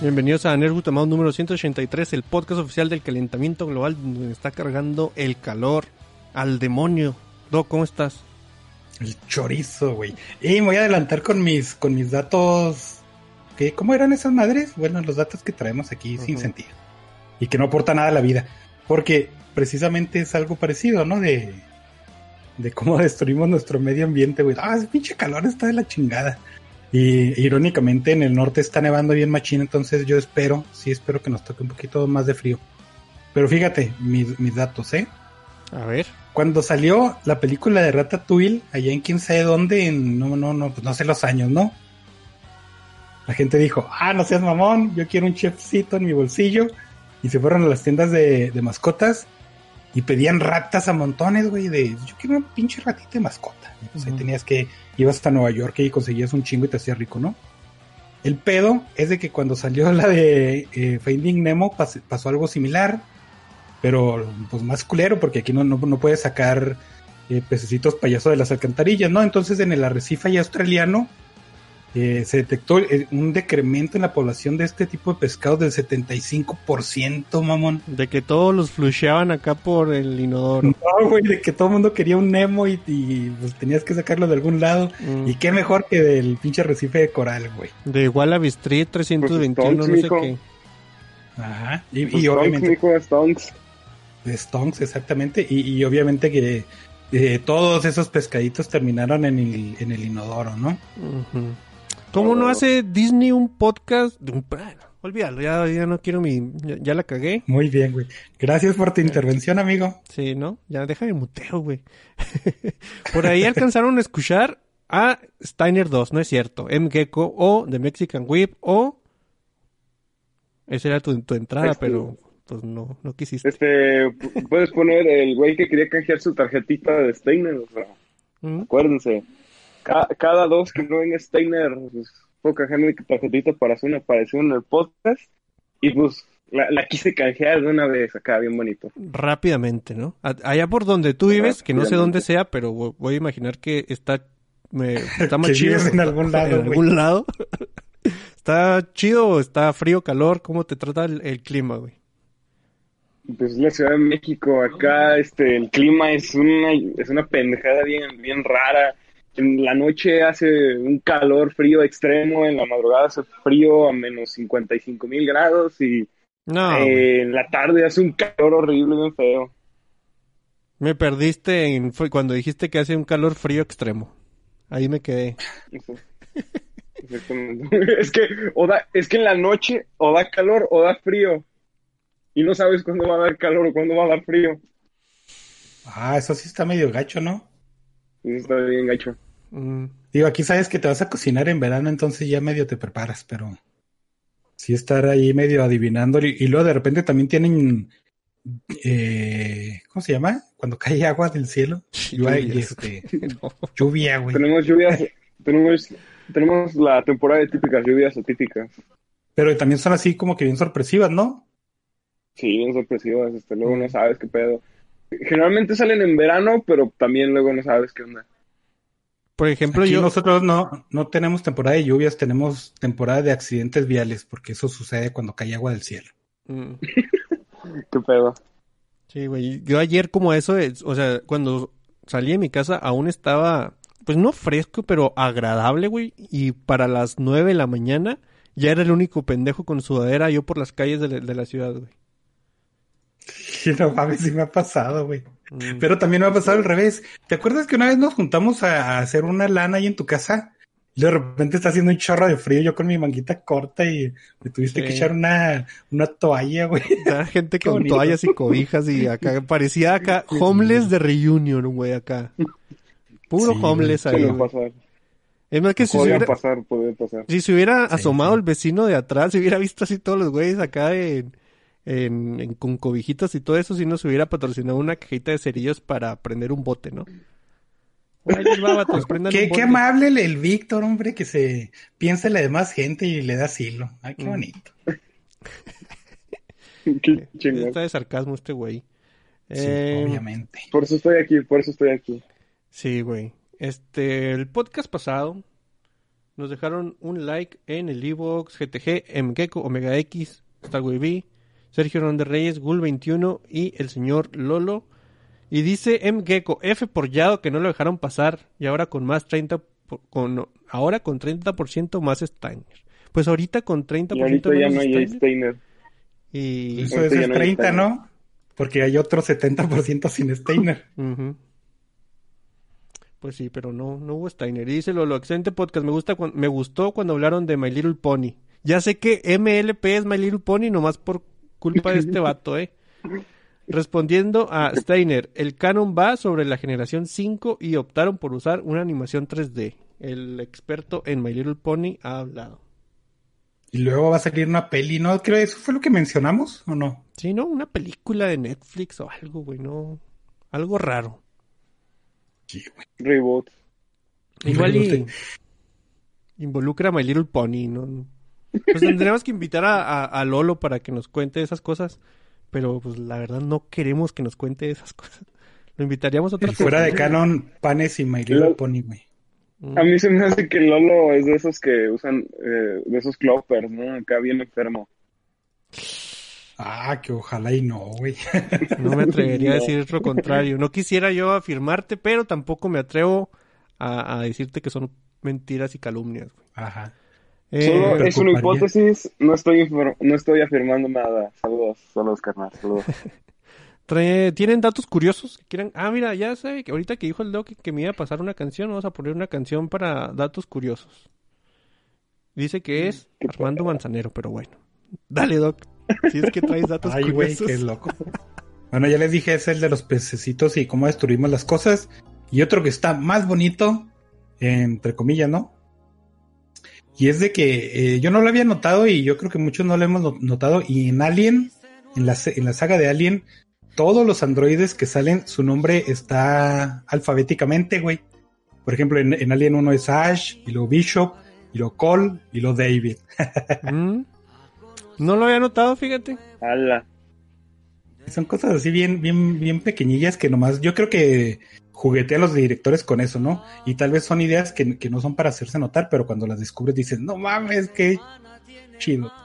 Bienvenidos a Nervo Tomado número 183, el podcast oficial del calentamiento global donde está cargando el calor al demonio. Doc, ¿cómo estás? El chorizo, güey. Y me voy a adelantar con mis, con mis datos. ¿Cómo eran esas madres? Bueno, los datos que traemos aquí sin sentido. Y que no aporta nada a la vida. Porque precisamente es algo parecido, ¿no? De, de cómo destruimos nuestro medio ambiente, güey. Ah, ese pinche calor está de la chingada. Y irónicamente en el norte está nevando bien machín, entonces yo espero, sí espero que nos toque un poquito más de frío. Pero fíjate, mis, mis datos, ¿eh? A ver. Cuando salió la película de Ratatouille, allá en quién sabe dónde, en, no, no, no, pues no sé los años, ¿no? La gente dijo, ah, no seas mamón, yo quiero un chefcito en mi bolsillo. Y se fueron a las tiendas de, de mascotas y pedían ratas a montones, güey, de yo quiero una pinche ratita de mascota. Y pues ahí tenías que, ibas hasta Nueva York y conseguías un chingo y te hacías rico, ¿no? El pedo es de que cuando salió la de eh, Finding Nemo pas- pasó algo similar, pero pues más culero, porque aquí no, no, no puedes sacar eh, pececitos payaso de las alcantarillas, ¿no? Entonces en el arrecife australiano eh, se detectó eh, un decremento en la población de este tipo de pescados del 75%, mamón. De que todos los flusheaban acá por el inodoro. No, güey, de que todo el mundo quería un Nemo y, y, pues tenías que sacarlo de algún lado. Mm. Y qué mejor que del pinche recife de coral, güey. De Wallaby Street 321, Pues, no sé mijo. qué. Ajá. Y, Pues y obviamente, Stonks, mijo, Stonks. de Stonks, exactamente. Y, y obviamente que eh, todos esos pescaditos terminaron en el, en el inodoro, ¿no? ¿Cómo no hace Disney un podcast? de un- Bueno, olvídalo, ya, ya no quiero mi... Ya, ya la cagué. Muy bien, güey. Gracias por tu intervención, amigo. Sí, ¿no? Ya déjame muteo, güey. Por ahí alcanzaron a escuchar a Steiner 2, no es cierto. M. Gecko o The Mexican Whip o... Esa era tu, tu entrada, Este- pero pues no, no quisiste. Este, pu- puedes poner el güey que quería canjear su tarjetita de Steiner, o sea, Mm. acuérdense. Ca- cada dos que no venga Steiner, pues, puedo canjear mi tarjetita para hacer una aparición en el podcast. Y pues, la, la quise canjear de una vez acá, bien bonito. Rápidamente, ¿no? Allá por donde tú vives, que no sé dónde sea, pero vo- voy a imaginar que está... me- está más Que chido. en algún lado, En algún lado. ¿Está chido o está frío, calor? ¿Cómo te trata el, el clima, güey? Pues la Ciudad de México, acá este el clima es una es una pendejada bien bien rara. En la noche hace un calor frío extremo, en la madrugada hace frío a menos 55 mil grados y No, eh, en la tarde hace un calor horrible, bien feo. me perdiste en, fue cuando dijiste que hace un calor frío extremo. Ahí me quedé. Es que o da, es que en la noche o da calor o da frío y no sabes cuándo va a dar calor o cuándo va a dar frío. Ah, eso sí está medio gacho, ¿no? Eso está bien gacho. Mm, Digo, aquí sabes que te vas a cocinar en verano, entonces ya medio te preparas, pero sí estar ahí medio adivinando. Y, y luego de repente también tienen, eh, ¿cómo se llama? Cuando cae agua del cielo. Lluvia, este, no. lluvia, güey. Tenemos lluvias, tenemos, tenemos la temporada de típicas lluvias atípicas. Pero también son así como que bien sorpresivas, ¿no? Sí, bien sorpresivas, este, luego no sabes qué pedo. Generalmente salen en verano, pero también luego no sabes qué onda. Por ejemplo, Aquí yo... nosotros no, no tenemos temporada de lluvias, tenemos temporada de accidentes viales, porque eso sucede cuando cae agua del cielo. Mm, ¿Qué pedo? Sí, güey. Yo ayer como eso, es- o sea, cuando salí de mi casa aún estaba, pues no fresco, pero agradable, güey. Y para las nueve de la mañana ya era el único pendejo con sudadera yo por las calles de la, de la ciudad, güey. Sí, no mames, sí me ha pasado, güey. Mm. Pero también me ha pasado al revés. ¿Te acuerdas que una vez nos juntamos a, hacer una lana ahí en tu casa? De repente está haciendo un chorro de frío, yo con mi manguita corta y me tuviste Sí. que echar una, una toalla, güey. Era gente con bonito. toallas y cobijas y acá parecía acá homeless de reunion, güey, acá. Puro Sí, homeless ahí, pasar. Es más que si se hubiera, pasar, pasar. si se hubiera Sí, asomado sí. el vecino de atrás, se hubiera visto así todos los güeyes acá en, en, en- con cobijitas y todo eso, si nos hubiera patrocinado una cajita de cerillos para prender un bote, ¿no? Un Qué, amable el, el Víctor, hombre, que se piensa en la demás gente y le da asilo. Ay, qué Mm. bonito. Qué chingón. Está de sarcasmo este güey. Sí, Eh, obviamente. Por eso estoy aquí, por eso estoy aquí. Sí, güey. Este, el podcast pasado nos dejaron un like en el Evox, GTG, MGecko, Omega X, Starway B, Sergio Hernández Reyes, Gul21 y el señor Lolo. Y dice MGecko, F por Yado que no lo dejaron pasar y ahora con más 30, por- con, ahora con 30% más Steiner. Pues ahorita con 30% Y ahorita ya no hay Steiner. Steiner. Y... Eso ahorita es no hay 30, Steiner. ¿no? Porque hay otro 70% sin Steiner. Pues sí, pero no, no hubo Steiner. Y dice Lolo, excelente podcast. Me gusta me gustó cuando hablaron de My Little Pony. Ya sé que MLP es My Little Pony nomás por culpa de este vato, eh. Respondiendo a Steiner, el canon va sobre la generación 5 y optaron por usar una animación 3D. El experto en My Little Pony ha hablado. Y luego va a salir una peli, ¿no? Creo que eso fue lo que mencionamos, ¿o no? Sí, ¿no? Una película de Netflix o algo, güey, no. Algo raro. Sí, güey. Reboot. Igual y Reboot. involucra a My Little Pony, ¿no? Pues tendríamos que invitar a, a- a Lolo para que nos cuente esas cosas, pero pues la verdad no queremos que nos cuente esas cosas. Lo invitaríamos a otra fuera de canon, Panes y My Little Pony, güey. Mm. A mí se me hace que Lolo es de esos que usan, eh, de esos cloppers, ¿no? Acá bien enfermo. Ah, que ojalá y no, güey. No me atrevería a decir lo contrario. No quisiera yo afirmarte, pero tampoco me atrevo a, a decirte que son mentiras y calumnias. güey. Ajá. Eh, Solo es una hipótesis, no estoy, no estoy afirmando nada. Saludos, saludos, carnal, saludos. ¿Tienen datos curiosos que quieran? Ah, mira, ya sé que ahorita que dijo el Doc que, me iba a pasar una canción, vamos a poner una canción para datos curiosos. Dice que es qué Armando Manzanero, pero bueno. Dale, Doc. Si es que traes datos Ay, güey, curiosos. qué loco. Bueno, ya les dije, es el de los pececitos y cómo destruimos las cosas. Y otro que está más bonito, entre comillas, ¿no? Y es de que eh, yo no lo había notado y yo creo que muchos no lo hemos no- notado. Y en Alien, en la, en la saga de Alien, todos los androides que salen, su nombre está alfabéticamente, güey. Por ejemplo, en, en Alien 1 es Ash, y luego Bishop, y luego Cole, y luego David. Mm. No lo había notado, fíjate. Ala. Son cosas así bien, bien, bien pequeñillas que nomás yo creo que juguetea a los directores con eso, ¿no? Y tal vez son ideas que, que no son para hacerse notar, pero cuando las descubres dices, no mames, qué chido.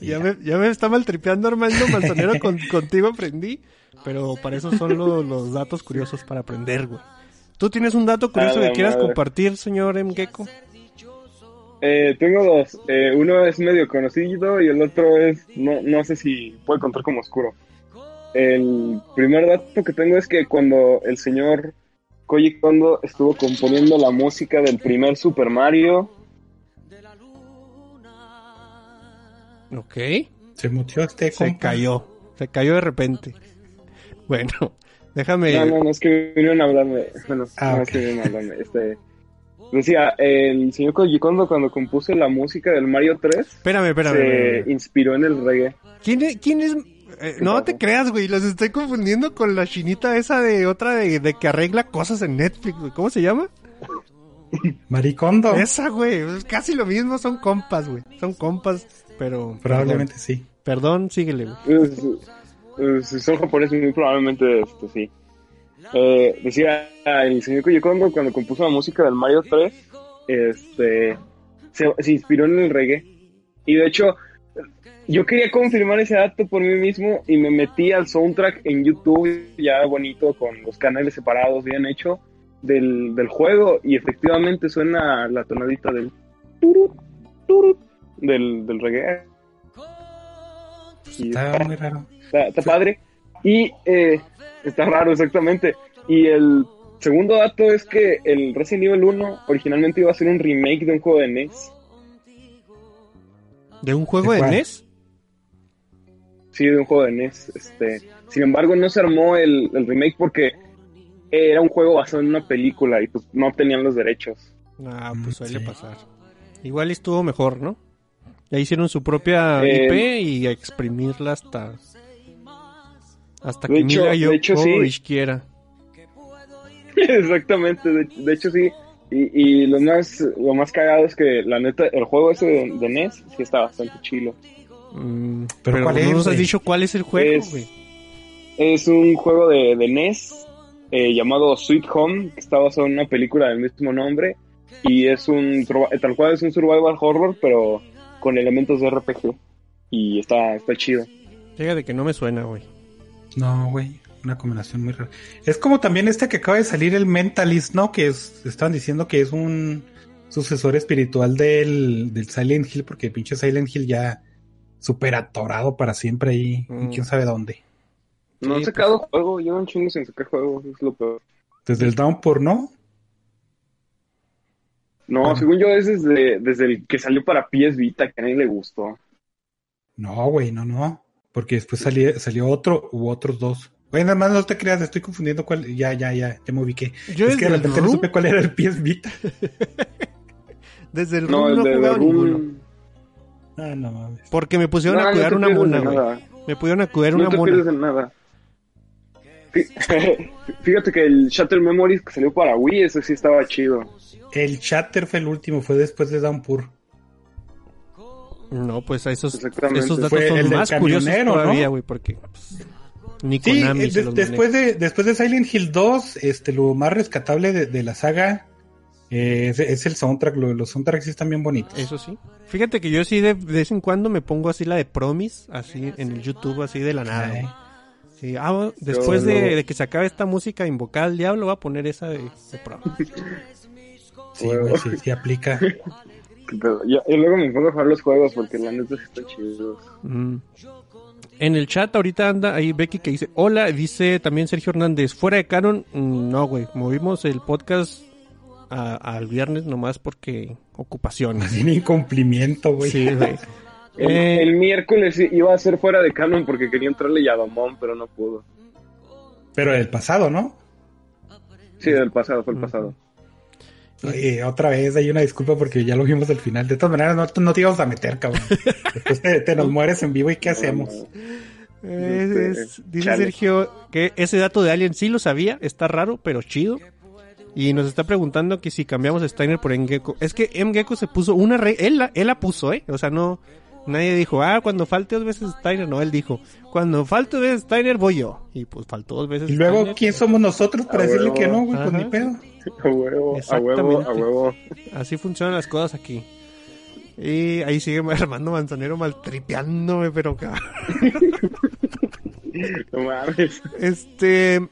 Ya ya. me, ya me está maltripeando Armando Manzanero, con- contigo aprendí. Pero para eso son lo- los datos curiosos para aprender, güey. ¿Tú tienes un dato curioso que quieras madre. compartir, señor M. Gecko? Eh, tengo dos. Eh, uno es medio conocido y el otro es, no, no sé si puede contar como oscuro. El primer dato que tengo es que cuando el señor Koji Kondo estuvo componiendo la música del primer Super Mario, Ok. Se mutió este Se compa. cayó. Se cayó de repente. Bueno, déjame. no, no, no es que vinieron a hablarme, bueno, Ah, no es que vinieron a hablarme, este, decía, el señor Koji Kondo cuando compuso la música del Mario 3 Espérame, espérame. se espérame. inspiró en el reggae. ¿Quién es? ¿Quién es? Eh, no te creas, güey. Los estoy confundiendo con la chinita esa de otra de, de que arregla cosas en Netflix, güey. ¿Cómo se llama? Maricondo. Esa, güey. Es casi lo mismo. Son compas, güey. Son compas, pero. Probablemente sí. Perdón, síguele, güey. Si son japoneses, muy probablemente este, sí. Eh, decía el señor Koji Kondo cuando compuso la música del Mario 3, este, se, se inspiró en el reggae. Y de hecho, yo quería confirmar ese dato por mí mismo y me metí al soundtrack en YouTube, ya bonito, con los canales separados, bien hecho, del, del juego. Y efectivamente suena la tonadita del turut, turut, del, del reggae. Y Está muy raro. Está, está padre. Y eh, está raro, exactamente. Y el segundo dato es que el Resident Evil 1 originalmente iba a ser un remake de un juego de NES. ¿De un juego ¿De de? NES? Sí, de un juego de NES. Este, sin embargo, no se armó el, el remake porque era un juego basado en una película y pues no tenían los derechos. Ah, Mm, pues suele sí. pasar. Igual estuvo mejor, ¿no? Ya hicieron su propia Eh, IP y a exprimirla hasta. Hasta que hecho- Mila de hecho, sí. Quiera. Exactamente, de, de hecho sí. Y, y lo más lo más cagado es que la neta, el juego ese de, de NES sí está bastante chilo. Mm, ¿Pero pero cuál no es, nos has dicho cuál es el juego, Es- güey. Es un juego de, de NES eh, llamado Sweet Home, que está basado en una película del mismo nombre. Y es un, tal cual es un survival horror, pero con elementos de RPG. Y está, está chido. Fíjate que no me suena, güey. No, güey. Una combinación muy rara. Es como también este que acaba de salir el Mentalist, ¿no? Que es, estaban diciendo que es un sucesor espiritual del, del Silent Hill, porque el pinche Silent Hill ya súper atorado para siempre ahí, Mm. quién sabe dónde. No han Sí, sacado juego, llevan chingos sin sacar juego, es lo peor. Desde el Downpour, ¿no? No, Ah. según yo es desde, desde el que salió para PS Vita, que a nadie le gustó. No, güey, no, no. Porque después salió, salió otro u otros dos. Güey, nada más no te creas, estoy confundiendo cuál. Ya, ya, ya, ya me ubiqué. Yo es que de el repente no supe cuál era el PS Vita. desde el No, Room el no jugado ninguno. Ah, no mames. Porque me pusieron No, a no cuidar una mona, güey. Me pudieron a cuidar No una te mona. pierdes en nada. Fí- Fíjate que el Shatter Memories que salió para Wii, ese sí estaba chido. El Chatter fue el último, fue después de Downpour. No, pues esos, Exactamente. esos datos Fue el son del más curiosos todavía, ¿no? güey, porque pues, ni Sí, Konami eh, se de- los después, maneja. de, después de Silent Hill 2, este, lo más rescatable de, de la saga eh, es, es el soundtrack. Lo- los soundtracks sí están bien bonitos. Eso sí. Fíjate que yo sí de, de vez en cuando me pongo así la de Promise, así en el YouTube, así de la nada. Sí, ah, después de, que se acabe esta música invocada al diablo, voy a poner esa de, de Promise. Sí, güey, sí, sí aplica. Yo, y luego me pongo a jugar los juegos porque la neta sí está chido. Mm. En el chat ahorita anda ahí Becky que dice, hola, dice también Sergio Hernández, fuera de Canon, mm, no, güey, movimos el podcast al viernes nomás porque ocupaciones. Sin incumplimiento, güey. Sí, güey. El, Eh, el miércoles i- iba a ser fuera de canon porque quería entrarle Yadomón, pero no pudo. Pero el pasado, ¿no? Sí, del pasado, fue el pasado. Oye, otra vez hay una disculpa porque ya lo vimos al final. De todas maneras, no, no te íbamos a meter, cabrón. Después te, te nos mueres en vivo y ¿qué hacemos? Eh, es- dice Chale. Sergio que ese dato de Alien sí lo sabía, está raro, pero chido. Y nos está preguntando que si cambiamos a Steiner por Mgecko. Es que Mgecko se puso una re él la, él la puso, ¿eh? O sea, no nadie dijo, "Ah, cuando falte dos veces Steiner", no, él dijo, "Cuando falte dos veces Steiner voy yo." Y pues faltó dos veces Y luego, Steiner. ¿quién somos nosotros para A decirle huevo. que no, güey? Pues ni pedo. A huevo, a huevo, a huevo. Así funcionan las cosas aquí. Y ahí sigue Armando Manzanero maltripeándome, pero cabrón. No mames. Este.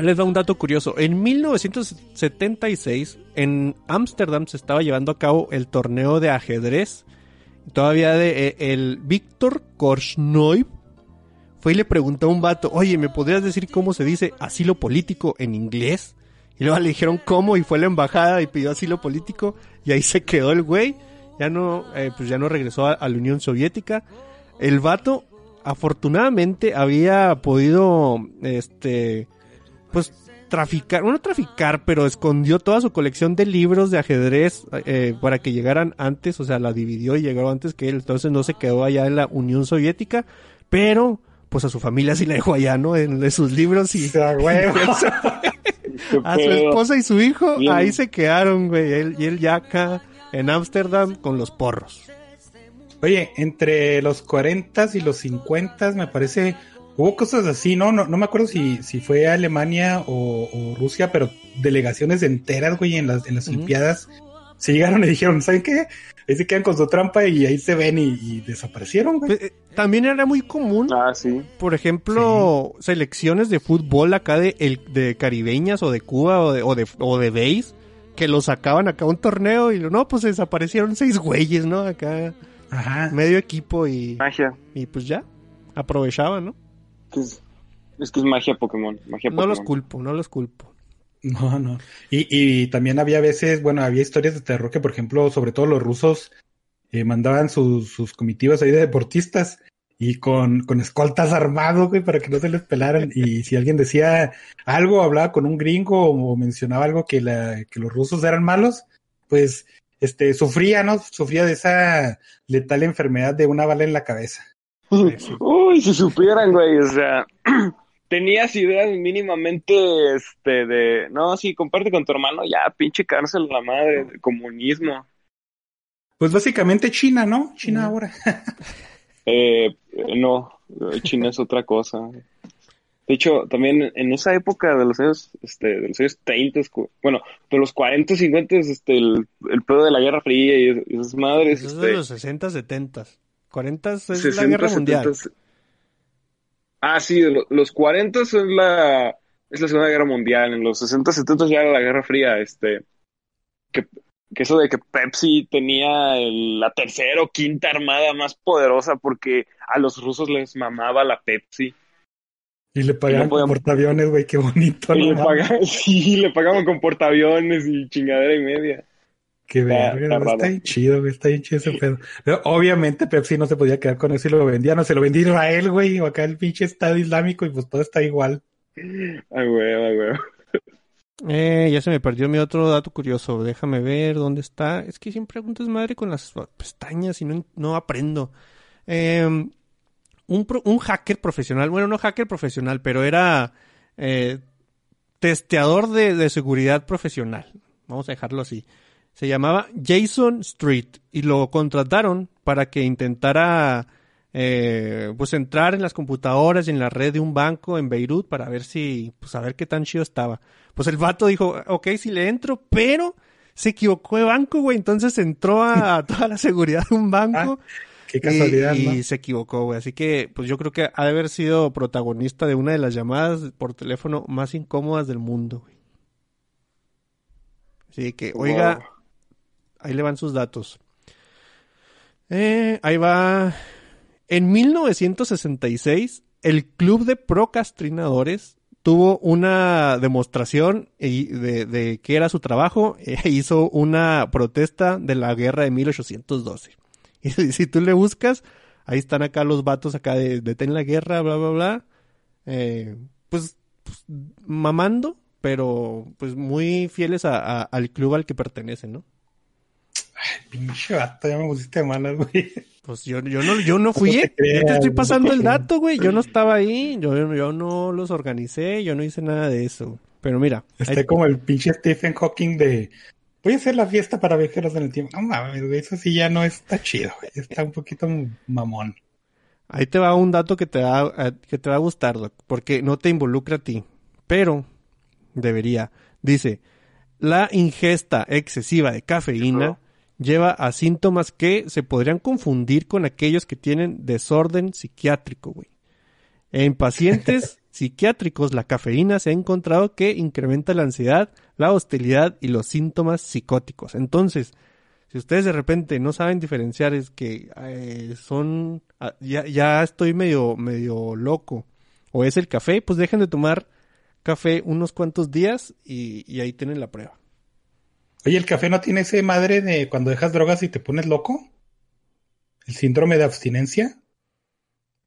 Les da un dato curioso. En 1976, en Ámsterdam se estaba llevando a cabo el torneo de ajedrez. Todavía de eh, el Víctor Korchnoi fue y le preguntó a un vato, oye, ¿me podrías decir cómo se dice asilo político en inglés? Y luego le dijeron cómo y fue a la embajada y pidió asilo político y ahí se quedó el güey. Ya no, eh, pues ya no regresó a, a la Unión Soviética. El vato, afortunadamente, había podido, este, pues traficar, no traficar, pero escondió toda su colección de libros de ajedrez eh, para que llegaran antes, o sea, la dividió y llegó antes que él, entonces no se quedó allá en la Unión Soviética, pero pues a su familia sí la dejó allá, ¿no? En, en sus libros y O sea, güey. Qué a su esposa y su hijo Bien. ahí se quedaron, güey, él, y él ya acá en Ámsterdam con los porros. Oye, entre los 40 y los 50 me parece hubo cosas así, ¿no? No, no me acuerdo si, si fue Alemania o, o Rusia, pero delegaciones enteras, güey, en las, en las. Olimpiadas se llegaron y dijeron, ¿saben qué? Ahí se quedan con su trampa y ahí se ven y, y desaparecieron, güey. Pues, eh, también era muy común Ah, sí. por ejemplo, selecciones de fútbol acá de, el, de caribeñas o de Cuba o de, o de, o de base, que lo sacaban acá a un torneo y no, pues desaparecieron seis güeyes, ¿no? Acá, Ajá. medio equipo y, Magia. y pues ya, aprovechaban, ¿no? Es, es que es magia Pokémon. Magia No Pokémon. los culpo, no los culpo. No, no. Y, y también había veces, bueno, había historias de terror que, por ejemplo, sobre todo los rusos eh, mandaban sus, sus comitivas ahí de deportistas y con, con escoltas armados, güey, para que no se les pelaran. Y si alguien decía algo, hablaba con un gringo o mencionaba algo que, la, que los rusos eran malos, pues este sufría, ¿no? Sufría de esa letal enfermedad de una bala en la cabeza. Uy, si supieran, güey, o sea, tenías ideas mínimamente, este, de, no, sí, comparte con tu hermano, ya, pinche cárcel la madre, de comunismo. Pues básicamente China, ¿no? China ahora. Eh, no, China es otra cosa. De hecho, también en esa época de los años, este, de los años 30, bueno, de los 40, 50, este, el, el pedo de la Guerra Fría y esas madres. Eso es este, de los 60, 70. 40 es la Guerra 60, Mundial. 70. Ah, sí, los 40 es la, es la Segunda Guerra Mundial, en los 60, 70 ya era la Guerra Fría, este, que, que eso de que Pepsi tenía el- la tercera o quinta armada más poderosa porque a los rusos les mamaba la Pepsi. Y le pagaban no podían- con portaaviones, güey, qué bonito. Y le pagaban, sí, le pagaban con portaaviones y chingadera y media. Qué Está- verga, está bien chido, güey, está bien chido ese pedo. Pero obviamente Pepsi no se podía quedar con eso y lo vendía, no, se lo vendía Israel, güey, o acá el pinche Estado Islámico y pues todo está igual. Ay, güey, ay, güey. Eh, ya se me perdió mi otro dato curioso. Déjame ver dónde está. Es que siempre preguntas madre con las pestañas y no, no aprendo. Eh, un, pro- un hacker profesional, bueno, no hacker profesional, pero era eh, testeador de, de seguridad profesional. Vamos a dejarlo así. Se llamaba Jason Street y lo contrataron para que intentara eh, pues entrar en las computadoras y en la red de un banco en Beirut para ver si, pues a ver qué tan chido estaba. Pues el vato dijo, ok, sí le entro, pero se equivocó de banco, güey. Entonces entró a, a toda la seguridad de un banco Qué casualidad, y, ¿no? y se equivocó, güey. Así que, pues yo creo que ha de haber sido protagonista de una de las llamadas por teléfono más incómodas del mundo, güey. Así que, oiga. Ahí le van sus datos. Eh, ahí va. En 1966, el Club de Procrastinadores tuvo una demostración de, de qué era su trabajo e hizo una protesta de la guerra de 1812. Y si tú le buscas, ahí están acá los vatos acá de detén la guerra, bla, bla, bla. Eh, pues, pues, mamando, pero pues muy fieles al club al que pertenecen, ¿no? Pinche vato, ya me pusiste malas, güey. Pues yo, yo no, yo no fui, No te ¿eh? yo te estoy no pasando te el dato, güey. Yo no estaba ahí, yo, yo no los organicé, yo no hice nada de eso. Pero mira, Está ahí- como el pinche Stephen Hawking de voy a hacer la fiesta para viajeros en el tiempo. No mames, güey, eso sí ya no está chido, güey. Está un poquito mamón. Ahí te va un dato que te va, a- que te va a gustar, Doc, porque no te involucra a ti, pero debería. Dice, la ingesta excesiva de cafeína lleva a síntomas que se podrían confundir con aquellos que tienen desorden psiquiátrico, güey. En pacientes psiquiátricos, la cafeína se ha encontrado que incrementa la ansiedad, la hostilidad y los síntomas psicóticos. Entonces, si ustedes de repente no saben diferenciar es que eh, son ah, ya, ya estoy medio medio loco o es el café, pues dejen de tomar café unos cuantos días y, y ahí tienen la prueba. Oye, ¿el café no tiene ese madre de cuando dejas drogas y te pones loco? ¿El síndrome de abstinencia?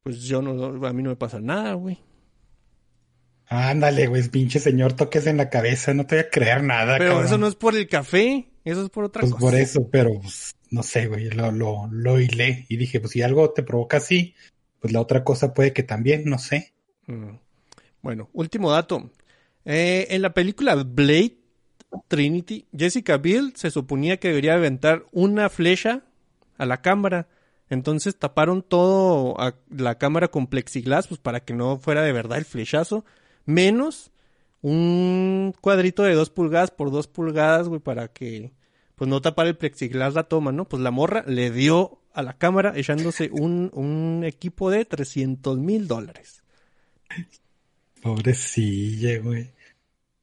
Pues yo no, a mí no me pasa nada, güey. Ándale, güey, pinche señor, toques en la cabeza, no te voy a creer nada. Pero cabrón. eso no es por el café, eso es por otra Pues cosa. por eso, pero pues, no sé, güey, lo, lo, lo hilé y dije, pues si algo te provoca así, pues la otra cosa puede que también, no sé. Mm. Bueno, último dato. Eh, en la película Blade Trinity, Jessica Biel se suponía que debería aventar una flecha a la cámara. Entonces taparon todo a la cámara con plexiglas, pues para que no fuera de verdad el flechazo. Menos un cuadrito de dos pulgadas por dos pulgadas, güey, para que pues no tapar el plexiglas la toma, ¿no? Pues la morra le dio a la cámara echándose un, un equipo de 300 mil dólares. Pobrecilla, güey.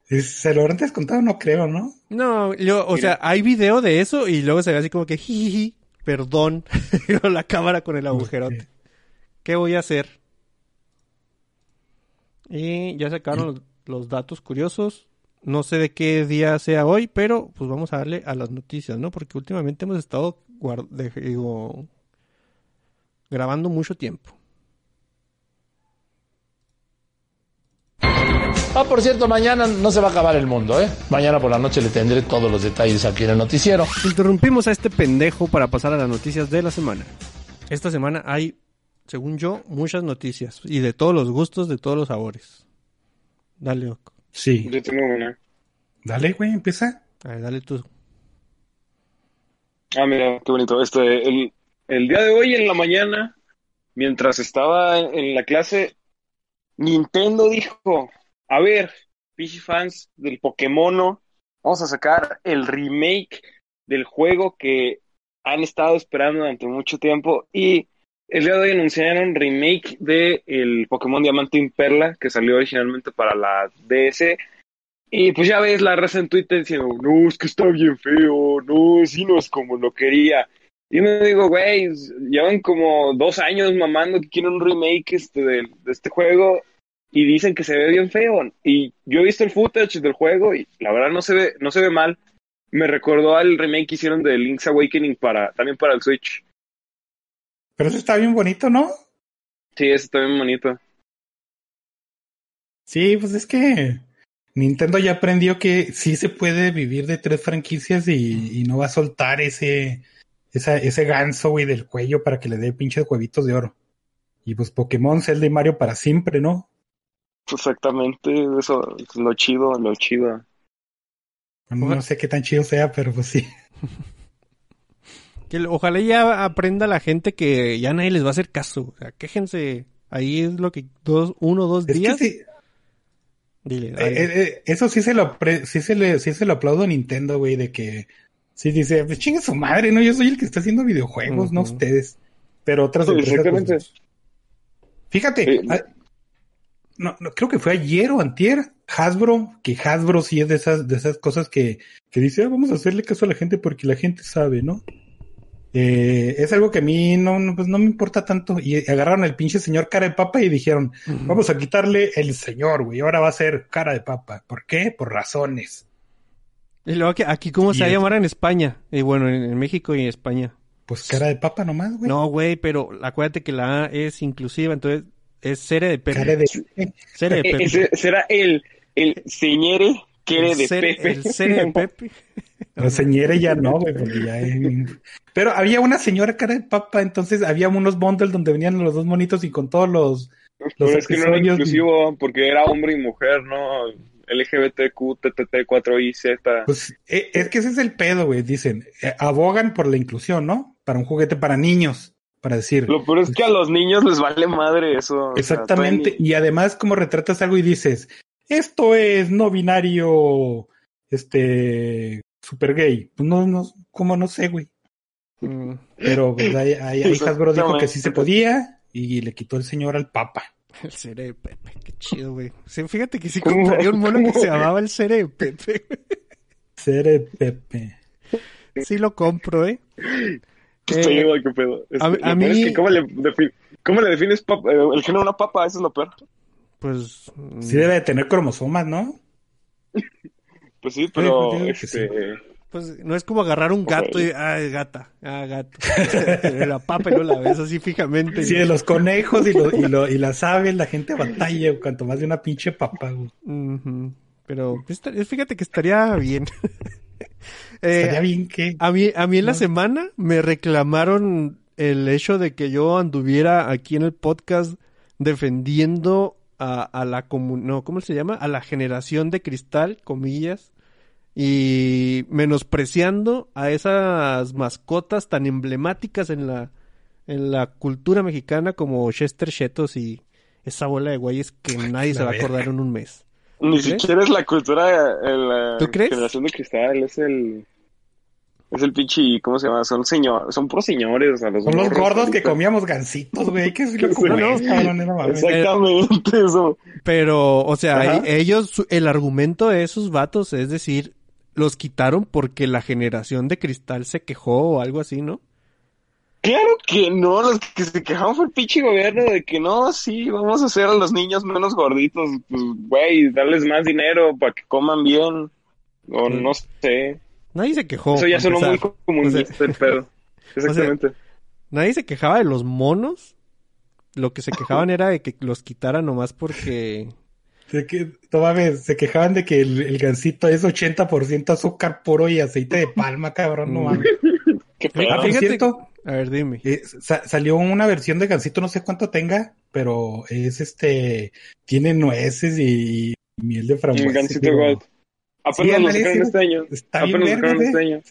¿Se lo habrán descontado? No creo, ¿no? No, yo, o Mira. sea, hay video de eso y luego se ve así como que jiji, perdón, la cámara con el agujerote. ¿Qué voy a hacer? Y ya sacaron los, los datos curiosos. No sé de qué día sea hoy, pero pues vamos a darle a las noticias, ¿no? Porque últimamente hemos estado digo, grabando mucho tiempo. Ah, por cierto, mañana no se va a acabar el mundo, ¿eh? Mañana por la noche le tendré todos los detalles aquí en el noticiero. Interrumpimos a este pendejo para pasar a las noticias de la semana. Esta semana hay, según yo, muchas noticias y de todos los gustos, de todos los sabores. Dale, Doc. Sí. Yo tengo una. Dale, güey, empieza. A ver, dale tú. Ah, mira, qué bonito. Este, el, el día de hoy en la mañana, mientras estaba en la clase, Nintendo dijo, a ver, PC fans del Pokémon, vamos a sacar el remake del juego que han estado esperando durante mucho tiempo y el día de hoy anunciaron remake de el Pokémon Diamante y Perla que salió originalmente para la DS y pues ya ves la raza en Twitter diciendo no, es que está bien feo, no, si no es como lo quería y me digo, güey, llevan como dos años mamando que quieren un remake este, de este juego y dicen que se ve bien feo. Y yo he visto el footage del juego y la verdad no se ve, no se ve mal. Me recordó al remake que hicieron de Link's Awakening para, también para el Switch. Pero eso está bien bonito, ¿no? Sí, eso está bien bonito. Sí, pues es que Nintendo ya aprendió que sí se puede vivir de tres franquicias y, y no va a soltar ese, esa, ese ganso, güey, del cuello para que le dé pinches huevitos de oro. Y pues Pokémon, Zelda y Mario para siempre, ¿no? Exactamente, eso es lo chido, lo chido. No sé qué tan chido sea, pero pues sí. Que ojalá ya aprenda la gente que ya nadie les va a hacer caso. O sea, quéjense. Ahí es lo que dos, uno, dos Es días. que sí, Dile, eh, eh, eh, eso sí se lo sí se le, sí se lo aplaudo a Nintendo, güey, de que sí dice, pues chingue su madre, ¿no? Yo soy el que está haciendo videojuegos, no ustedes. Pero otras Sí, empresas, pues. Fíjate, Sí. No, no, creo que fue ayer o antier, Hasbro, que Hasbro sí es de esas, de esas cosas que, que dice, "Ah, vamos a hacerle caso a la gente porque la gente sabe, ¿no? Eh, es algo que a mí no, no, pues no me importa tanto. Y agarraron el pinche señor cara de papa y dijeron, vamos a quitarle el señor, güey, ahora va a ser cara de papa. ¿Por qué? Por razones. Y luego aquí, aquí cómo se va a llamar en España. Y bueno, en, en México y en España. Pues cara de papa nomás, güey. No, güey, pero acuérdate que la A es inclusiva, entonces es Cere de Pepe. de... Cere de E- Pepe. será el, el señere quiere el de Cere- Pepe. El Cere de Pepe. La señora ya no, güey, porque ya es- Pero había una señora cara de papa, entonces había unos bundles donde venían los dos monitos y con todos los... Pero los es que no era inclusivo porque era hombre y mujer, ¿no? LGBTQ, TTT, 4I, Pues eh, es que ese es el pedo, güey. Dicen, eh, abogan por la inclusión, ¿no? Para un juguete para niños, para decir. Lo peor es que a los niños les vale madre eso. o sea, Exactamente. Y además, como retratas algo y dices, esto es no binario, este, super gay. Pues no, no, como no sé, güey. Mm. Pero pues, ahí, ahí, ahí Hasbro dijo que sí se podía y le quitó el señor al papa. El Cere de Pepe, qué chido, güey. Fíjate que sí compraría un mono que se llamaba el Cere de Pepe. Cere Pepe. Sí lo compro, ¿eh? Estoy Eh, igual que pedo. Este, a- mí- es que ¿cómo, le defi- ¿Cómo le defines papa- eh, el género de una papa? Eso es lo peor. Pues. Sí debe de tener cromosomas, ¿no? Pues sí, pero pues este, Pues no es como agarrar un gato y. Ah, gata. Ah, gato. la papa y no la ves así fijamente. Sí, de los conejos y, lo, y, lo, y las aves, la gente batalla, güey, cuanto más de una pinche papa, güey. Pero esta- fíjate que estaría bien. Eh, bien que... A mí, a mí en la semana me reclamaron el hecho de que yo anduviera aquí en el podcast defendiendo a, a la no, ¿cómo se llama? A la generación de cristal, comillas, y menospreciando a esas mascotas tan emblemáticas en la, en la cultura mexicana como Chester Chetos y esa bola de güeyes que nadie La se va a acordar en un mes. Ni crees? siquiera es la cultura, eh, la ¿Tú crees? generación de cristal, es el... Es el pinche, ¿cómo se llama? Son señor, son puros señores, o sea, los Son los gordos que comíamos gansitos, güey. Que es lo como ¿no? Exactamente eso. Pero, o sea, Ajá. e- ellos, su- el argumento de esos vatos es decir, los quitaron porque la generación de cristal se quejó o algo así, ¿no? Claro que no, los que se quejaron fue el pinche gobierno de que no, sí, vamos a hacer a los niños menos gorditos, pues, güey, darles más dinero para que coman bien, o no sé. Nadie se quejó. Eso ya sonó muy comunista el pedo. Exactamente. Nadie se quejaba de los monos. Lo que se quejaban era de que los quitaran nomás porque... De que, se quejaban de que el, el gansito es 80% azúcar puro y aceite de palma, cabrón, no Mm. mames. Qué Ah, pedo. Fíjate- A ver, dime. eh, sa- salió una versión de gansito, no sé cuánto tenga, pero es este, tiene nueces y, miel de frambuesa. Un gancito pero gold. Apenas lo ándale, sacaron sí, este año. Está bien Apenas lo sacaron este año.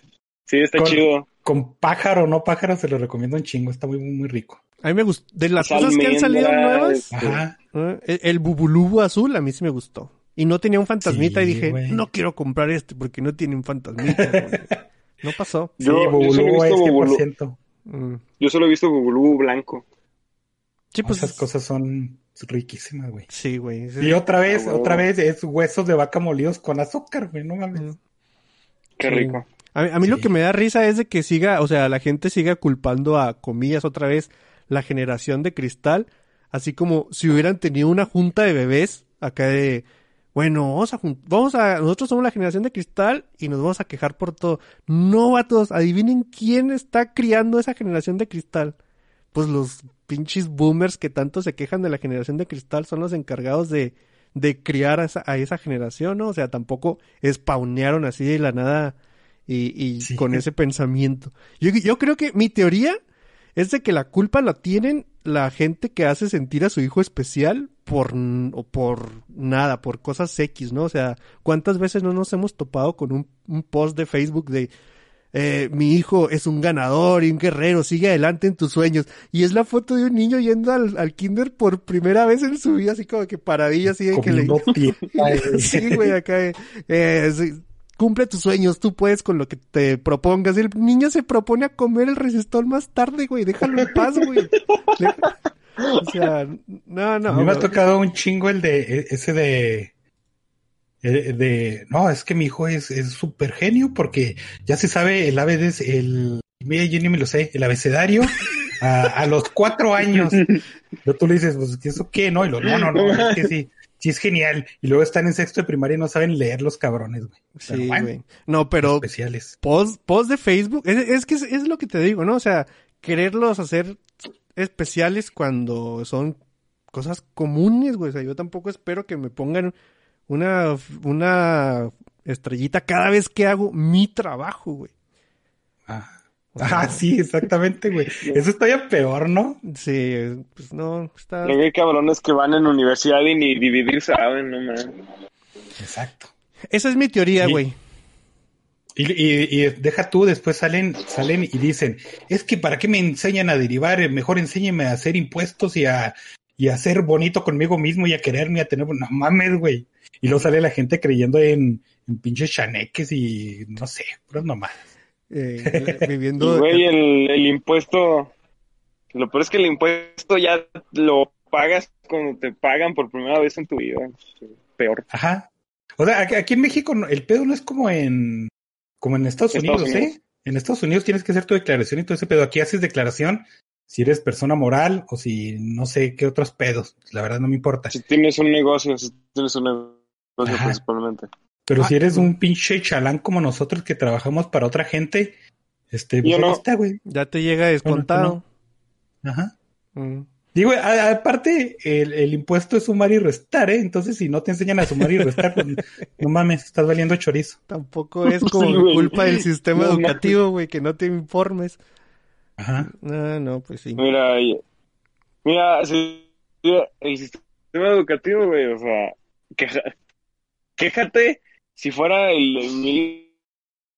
Sí, está Con- chido. con pájaro o no pájaro, se lo recomiendo un chingo. Está muy, muy rico. A mí me gustó. De las cosas que han salido nuevas, este, Ajá. ¿eh? el, el bubulubu azul a mí sí me gustó. Y no tenía un fantasmita y Sí, dije, no quiero comprar este porque no tiene un fantasmita. no pasó. Sí, Yo- yo solo he visto es Bubulú. 100%. Mm. Yo solo he visto Bubulú blanco. Sí, pues. Esas cosas son riquísimas, güey. Sí, güey. Sí. Y otra vez, Ah, otra vez es huesos de vaca molidos con azúcar, güey, no mames. Mm. Qué Sí. rico. A mí, a mí lo que me da risa es de que siga, o sea, la gente siga culpando a comillas otra vez la generación de cristal, así como si hubieran tenido una junta de bebés acá de, bueno, vamos a, vamos a, nosotros somos la generación de cristal y nos vamos a quejar por todo. No, vatos, adivinen quién está criando esa generación de cristal. Pues los pinches boomers que tanto se quejan de la generación de cristal son los encargados de, de criar a esa, a esa generación, ¿no? O sea, tampoco spawnearon así de la nada y, y Sí. con ese pensamiento. Yo, yo creo que mi teoría es de que la culpa la tienen la gente que hace sentir a su hijo especial por, o por nada, por cosas X, ¿no? O sea, ¿cuántas veces no nos hemos topado con un, un post de Facebook de eh, mi hijo es un ganador y un guerrero, sigue adelante en tus sueños? Y es la foto de un niño yendo al, al kinder por primera vez en su vida, así como que paradilla, así de que le... Sí, güey, acá. eh, eh, sí, cumple tus sueños, tú puedes con lo que te propongas. El niño se propone a comer el resistol más tarde, güey. Déjalo en paz, güey. O sea, no, no. a mí me ha tocado un chingo el de e- ese de eh, de no, es que mi hijo es es súper genio porque ya se sabe el es el mira yo ni me lo sé, el abecedario a, a los cuatro años. Luego tú le dices, pues ¿qué ¿eso qué? No, y lo, no, no, no, es que sí, sí es genial. Y luego están en sexto de primaria y no saben leer los cabrones, güey. Sí, bueno, güey. No, pero especiales. post, post de Facebook, es, es que es, es lo que te digo, ¿no? O sea, quererlos hacer especiales cuando son cosas comunes, güey. O sea, yo tampoco espero que me pongan una, una estrellita cada vez que hago mi trabajo, güey. Ah. Ah, sí, exactamente, güey. Eso está ya peor, ¿no? Sí, pues no, está... Luego hay cabrones que van en universidad y ni dividir saben, no man. Exacto. Esa es mi teoría, Sí. Y, y- y deja tú, después salen, salen y dicen, es que para qué me enseñan a derivar, Eh, mejor enséñenme a hacer impuestos y a, y a ser bonito conmigo mismo y a quererme, a tener, no mames, güey. Y luego sale la gente creyendo en, en pinches chaneques y no sé, puras nomás. Eh, Y, viviendo... güey, el, el impuesto, lo peor es que el impuesto ya lo pagas cuando te pagan por primera vez en tu vida. Peor. Ajá. O sea, aquí, en México no- el pedo no es como en, como en Estados, Estados Unidos, Unidos. ¿eh? En Estados Unidos tienes que hacer tu declaración y todo ese pedo. Aquí haces declaración si eres persona moral o si no sé qué otros pedos. La verdad no me importa. Si tienes un negocio, si tienes un negocio Ajá. principalmente. Pero Ah, si eres mm. un pinche chalán como nosotros que trabajamos para otra gente, este, pues no. está, güey. Ya te llega descontado. Ajá. Mm. Digo, a- aparte, el, el impuesto es sumar y restar, ¿eh? Entonces, si no te enseñan a sumar y restar, pues, no mames, estás valiendo chorizo. Tampoco es como Sí, güey. culpa del sistema No, mames. educativo, güey, que no te informes. Ajá. No, no, pues sí. Mira, mira, si, el sistema educativo, güey, o sea, queja- quéjate si fuera el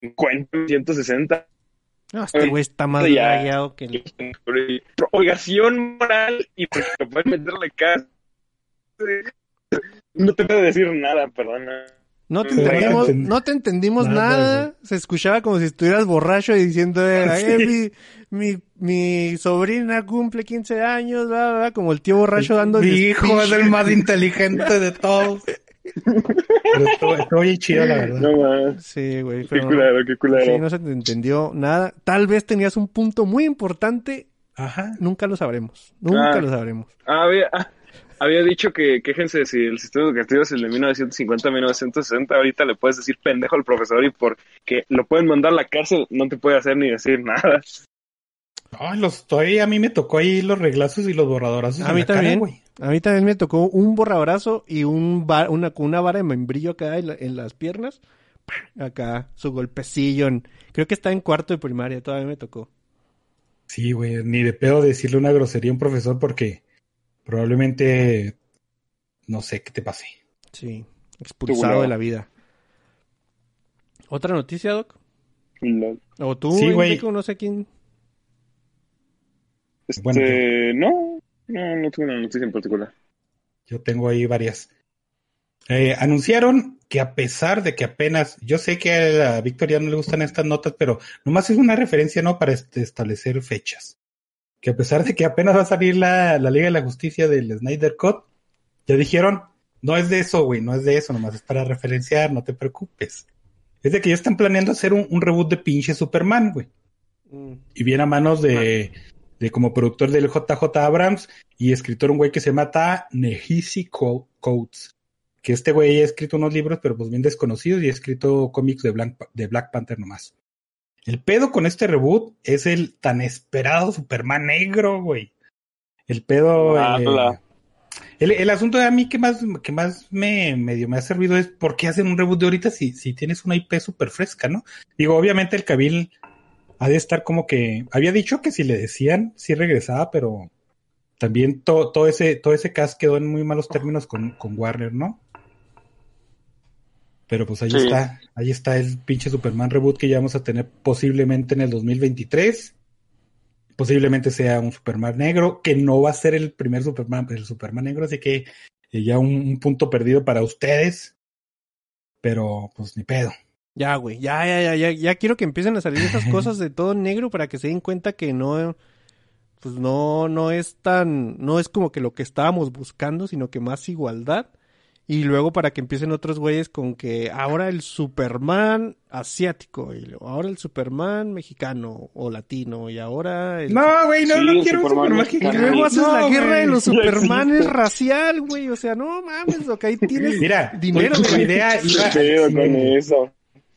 1050, 160. No, este güey está más Ya. rayado que el... Obligación moral y te pueden meterle casa. No te puedo decir nada, perdona. No te entendimos, no te entendimos Nada, nada. Se escuchaba como si estuvieras borracho y diciendo, eh, "Ay, Sí. mi, mi, mi sobrina cumple 15 años, bla, bla, bla", como el tío borracho dando Mi hijo speech. es el más inteligente de todos. Pero estuvo, estuvo bien chido, la verdad. No más. Sí, güey, Qué culero, qué culero. sí, no se te entendió nada. Tal vez tenías un punto muy importante, Ajá. nunca lo sabremos. Nunca Ah. lo sabremos. Ah, había, ah, había dicho que quéjense si el sistema educativo es el de 1950 1960. Ahorita le puedes decir pendejo al profesor y porque lo pueden mandar a la cárcel, no te puede hacer ni decir nada. Ay, los estoy, a mí me tocó ahí los reglazos y los borradorazos. A mí cara, también. güey. A mí también me tocó un borrabrazo y un una, vara de membrillo acá en, la- en las piernas. Acá, su golpecillo. en- creo que está en cuarto de primaria, todavía me tocó. Sí, güey, ni de pedo decirle una grosería a un profesor porque probablemente no sé qué te pase. Sí, expulsado de la vida. ¿Otra noticia, Doc? O tú, Sí, güey. No sé quién. Este, Bueno, no, no, no tengo una noticia en particular. Yo tengo ahí varias. Eh, anunciaron que a pesar de que apenas, yo sé que a Victoria no le gustan estas notas, pero nomás es una referencia, ¿no? Para este- establecer fechas. Que a pesar de que apenas va a salir la, la Liga de la Justicia del Snyder Cut, ya dijeron, no es de eso, güey, no es de eso, nomás es para referenciar, no te preocupes. Es de que ya están planeando hacer un, un reboot de pinche Superman, güey. Y viene a manos de, de como productor del JJ Abrams y escritor un güey que se mata Nehisi Co- Coates. Que este güey ha escrito unos libros, pero pues bien desconocidos y ha escrito cómics de Black, de Black Panther nomás. El pedo con este reboot es el tan esperado Superman negro, güey. El pedo. Ah, eh, el, el asunto de a mí que más, que más me, medio me ha servido es por qué hacen un reboot de ahorita si, si tienes una IP súper fresca, ¿no? Digo, obviamente el Cabil ha de estar como que. Había dicho que si le decían, sí regresaba, pero también to- todo ese, todo ese cast quedó en muy malos términos con, con Warner, ¿no? Pero pues ahí Sí. está, ahí está el pinche Superman reboot que ya vamos a tener posiblemente en el 2023. Posiblemente sea un Superman negro, que no va a ser el primer Superman, el Superman negro, así que eh, ya un, un punto perdido para ustedes. Pero pues ni pedo. Ya, güey, ya, ya, ya, ya, ya quiero que empiecen a salir esas cosas de todo negro para que se den cuenta que no, pues no, no es tan, no es como que lo que estábamos buscando, sino que más igualdad. Y luego para que empiecen otros güeyes con que ahora el Superman asiático, y luego ahora el Superman mexicano o latino, y ahora el... No, güey, no, Sí, no quiero un Superman Superman Y mexicano. luego haces No, la guerra de los Supermanes racial, güey. O sea, no mames, lo que ahí tienes Mira, dinero, güey. idea iba, ¿Qué pedo sí, con eso?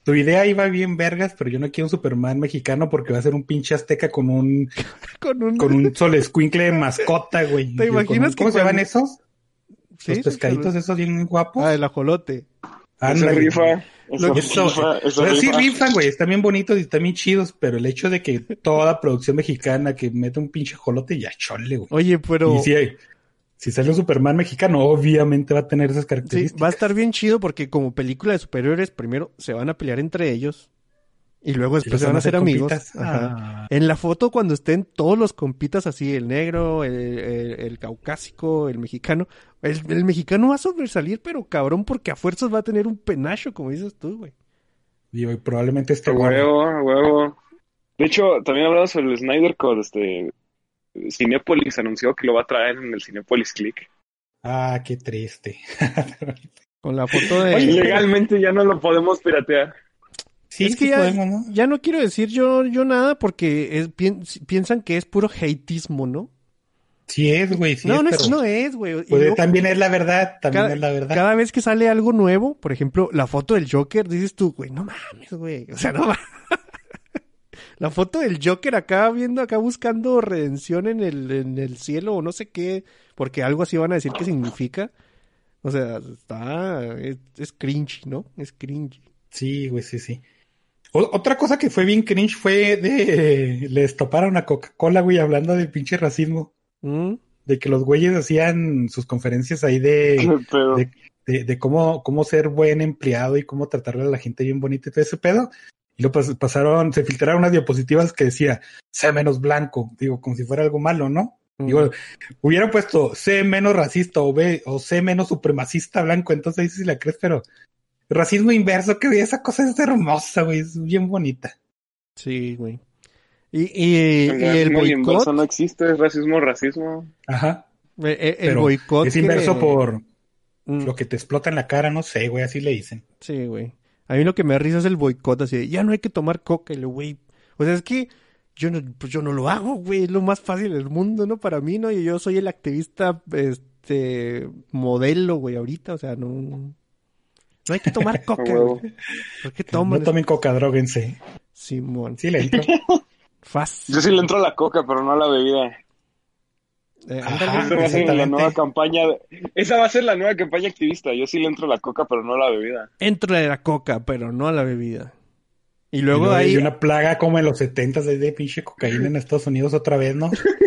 Tu idea iba bien vergas, pero yo no quiero un Superman mexicano porque va a ser un pinche azteca con un con un... con un sol escuincle de mascota, güey. ¿Te un- imaginas que ¿Cómo se llaman cuando- esos? Sí, Los pescaditos sí, esos bien guapos. Ah, el ajolote. Ándale. rifa. Eso, rifa. Esa pero sí rifa. rifan, güey, están bien bonitos y están bien chidos, pero el hecho de que toda producción mexicana que mete un pinche jolote, ya chole, güey. Oye, pero... Y si, hay- si sale un Superman mexicano, obviamente va a tener esas Sí, características. va a estar bien chido porque como película de superiores, primero se van a pelear entre ellos y luego después se van a hacer amigos. Ajá. Ah. En la foto cuando estén todos los compitas así, el negro, el, el- el caucásico, el mexicano, el, el mexicano va a sobresalir, pero cabrón, porque a fuerzas va a tener un penacho, como dices tú, güey. Digo, y probablemente este huevo, huevo. De hecho, también hablando sobre el Snyder Code, este, Cinépolis anunció que lo va a traer en el Cinépolis Click. Ah, qué triste. Con la foto de... Oye, Legalmente ya no lo podemos piratear. sí, es que sí ya, podemos, ¿no? ya no quiero decir yo, yo nada porque es, pien- piensan que es puro hateismo, ¿no? Sí es, güey, sí no, es, no, pero es, no es, güey. Pues, luego- también es la verdad, también cada, es la verdad. cada vez que sale algo nuevo, por ejemplo, la foto del Joker, dices tú, güey, no mames, güey. O sea, no mames. La foto del Joker acá viendo, acá buscando redención en el, en el cielo o no sé qué, porque algo así van a decir que significa. O sea, está, es, es cringe, ¿no? Es cringe. Sí, güey, sí, sí. O- otra cosa que fue bien cringe fue de... Les toparon a Coca-Cola, güey, hablando del pinche racismo. ¿Mm? De que los güeyes hacían sus conferencias ahí de... De, de, de cómo, cómo ser buen empleado y cómo tratarle a la gente bien bonita y todo ese pedo. Y luego pas- pasaron, se filtraron unas diapositivas que decía, sé menos blanco, digo, como si fuera algo malo, ¿no? Digo, hubieran puesto sé menos racista o ve, o sé menos supremacista blanco, entonces ahí sí la crees, pero racismo inverso, que güey, esa cosa es hermosa, güey, es bien bonita. Sí, güey. Y, y, el y el racismo inverso boicot, no existe, es racismo, racismo. Ajá. eh, eh, el Pero boicot es que- inverso por Mm. lo que te explota en la cara, no sé, güey, así le dicen. Sí, güey. A mí lo que me da risa es el boicot, así de, ya no hay que tomar coca, y lo, güey. O sea, es que yo no, pues yo no lo hago, güey, es lo más fácil del mundo, ¿no? Para mí, ¿no? Y yo soy el activista, este, modelo, güey, ahorita, o sea, no... No hay que tomar coca, güey. ¿Por qué toman? No tomen coca, droguense. Simón. Sí le entro. Fácil. Yo sí le entro a la coca, pero no a la bebida. Eh, Ajá, Esa va a ser la nueva campaña. de- Esa va a ser la nueva campaña activista. Yo sí le entro a la coca, pero no a la bebida. Entro de la coca, pero no a la bebida. Y Y luego luego ahí... hay una plaga como en los setentas de de pinche cocaína en Estados Unidos otra vez, ¿no?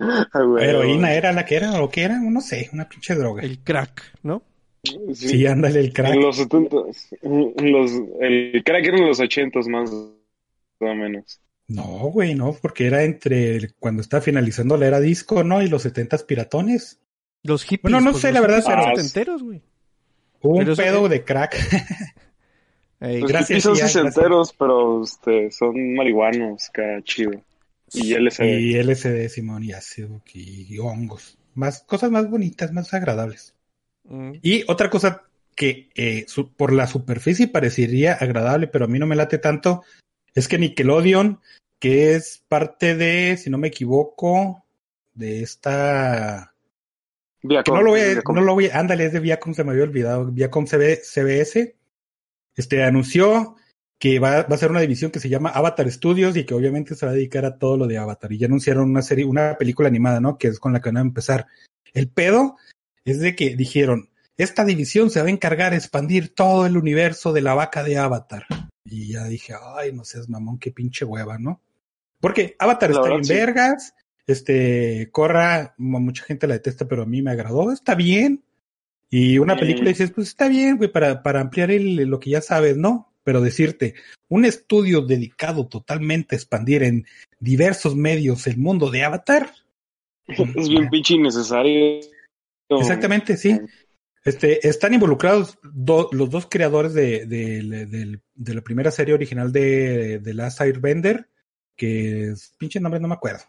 Ah, güey. Heroína era la que era, o qué era, no sé, una pinche droga. El crack, ¿no? Sí, ándale el crack. En los 70 los, el crack era en los 80 más. o menos. No, güey, no, porque era entre cuando estaba finalizando la era disco, ¿no? Y los setentas piratones. Los hippies. Bueno, no pues, sé, los la verdad, pero- setenteros, güey. Hubo Pero un pedo de crack. Ey, Los Gracias, hippies son sesenteros, pero este, son marihuanos, acá chido. Y LSD. y LSD, Simón, y ácido, y hongos. Más, cosas más bonitas, más agradables. mm, Y otra cosa que eh, su- por la superficie parecería agradable, pero a mí no me late tanto, es que Nickelodeon, que es parte de, si no me equivoco, de esta... Viacom, no lo voy a, no lo voy a- ándale, es de Viacom, se me había olvidado, Viacom CB CBS, este, anunció que va, va a ser una división que se llama Avatar Studios y que obviamente se va a dedicar a todo lo de Avatar. Y ya anunciaron una serie, una película animada, ¿no? Que es con la que van a empezar. El pedo es de que dijeron, esta división se va a encargar de expandir todo el universo de la vaca de Avatar. Y ya dije, ay, no seas mamón, qué pinche hueva, ¿no? Porque Avatar La está bien sí. vergas, este, Corra, mu- mucha gente la detesta, pero a mí me agradó, está bien. Y una película dices, pues está bien, güey, para, para ampliar el, lo que ya sabes, ¿no? Pero decirte, un estudio dedicado totalmente a expandir en diversos medios el mundo de Avatar. Es bien pinche innecesario. Exactamente, sí. Este, están involucrados do- los dos creadores de, de, de- de la primera serie original de, de Last Airbender, que es, pinche nombre no me acuerdo.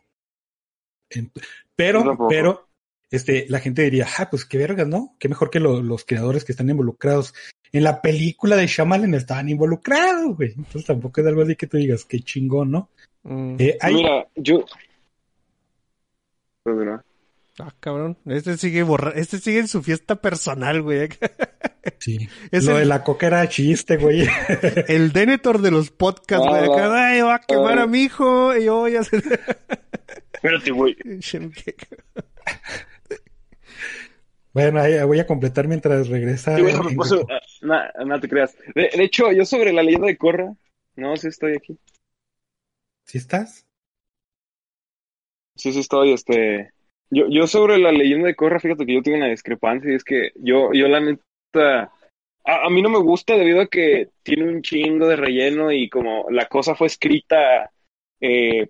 Pero, pero, este, la gente diría, ah, pues qué vergas, ¿no? Qué mejor que lo- los creadores que están involucrados. En la película de Shyamalan estaban involucrados, güey. Entonces tampoco es algo así que tú digas, qué chingón, ¿no? mm. Eh, hay- Mira, yo. Pues mira, Ah, cabrón. Este sigue borra... Este sigue en su fiesta personal, güey. sí. Es lo el- de la coca era chiste, güey. El Denethor de los podcasts, güey. Ah, Acá, va. ay, va a quemar Ah. a mi hijo. Y yo voy a hacer... Espérate, güey. bueno, ahí voy a completar mientras regresa. Sí, bueno, en- pues, ah, na- no te creas. De, de hecho, yo sobre la leyenda de Korra, no, sí estoy aquí. ¿Sí estás? Sí, sí estoy, este... Yo, yo sobre la leyenda de Korra, fíjate que yo tengo una discrepancia, y es que yo, yo la neta... A, a mí no me gusta debido a que tiene un chingo de relleno y como la cosa fue escrita, eh,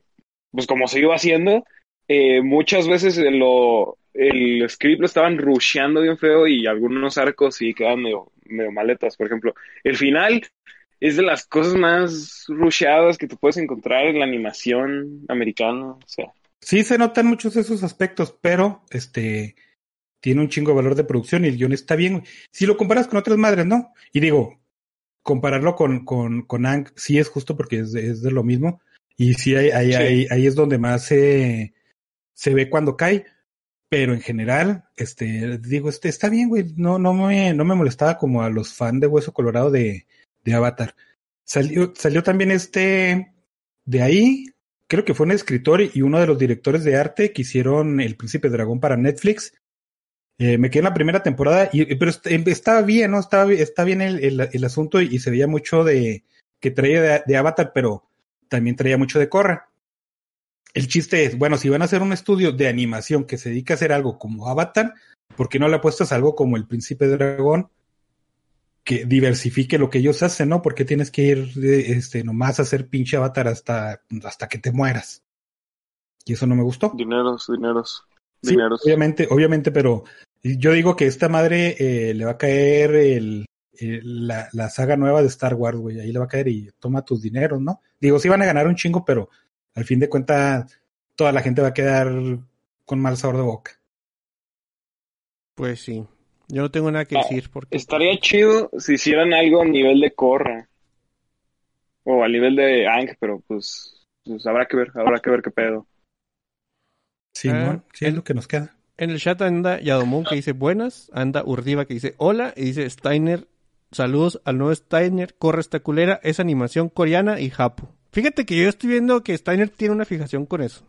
pues como se iba haciendo, eh, muchas veces lo, el script lo estaban rusheando bien feo y algunos arcos sí quedan medio, medio maletas. Por ejemplo, el final es de las cosas más rusheadas que tú puedes encontrar en la animación americana. O sea, Sí, se notan muchos de esos aspectos, pero este tiene un chingo de valor de producción y el guion está bien. Si lo comparas con otras madres, ¿no? Y digo, compararlo con, con, con Ang sí es justo porque es, de- es de lo mismo. Y sí, ahí, ahí, Sí. ahí, ahí es donde más se, se ve cuando cae. Pero en general, este, digo, este está bien, güey. No, no me, no me molestaba como a los fans de Hueso Colorado de, de Avatar. Salió, salió también este de ahí, creo que fue un escritor y uno de los directores de arte que hicieron El Príncipe Dragón para Netflix. Eh, me quedé en la primera temporada, y, pero est- em, estaba bien, ¿no? Estaba, está bien el, el, asunto y, se veía mucho de que traía de, de Avatar, pero también traía mucho de Korra. El chiste es, bueno, si van a hacer un estudio de animación que se dedica a hacer algo como Avatar, ¿por qué no le apuestas algo como El Príncipe Dragón? Que diversifique lo que ellos hacen, ¿no? Porque tienes que ir eh, este, nomás a hacer pinche Avatar hasta, hasta que te mueras. Y eso no me gustó. dineros, dineros, Sí, dineros. obviamente, obviamente, pero yo digo que esta madre eh, le va a caer el, el- la, la saga nueva de Star Wars, güey. Ahí le va a caer y toma tus dineros, ¿no? Digo, sí van a ganar un chingo, pero al fin de cuentas toda la gente va a quedar con mal sabor de boca. Pues sí. Yo no tengo nada que Ah, decir porque... Estaría chido si hicieran algo a nivel de Korra. O a nivel de Ang, pero pues, pues habrá que ver, habrá que ver qué pedo. Sí, Ah, ¿no? Sí, es lo que nos queda. En el chat anda Yadomón que dice buenas, anda Urdiva que dice hola y dice Steiner, saludos al nuevo Steiner, corre esta culera, es animación coreana y japo. Fíjate que yo estoy viendo que Steiner tiene una fijación con eso.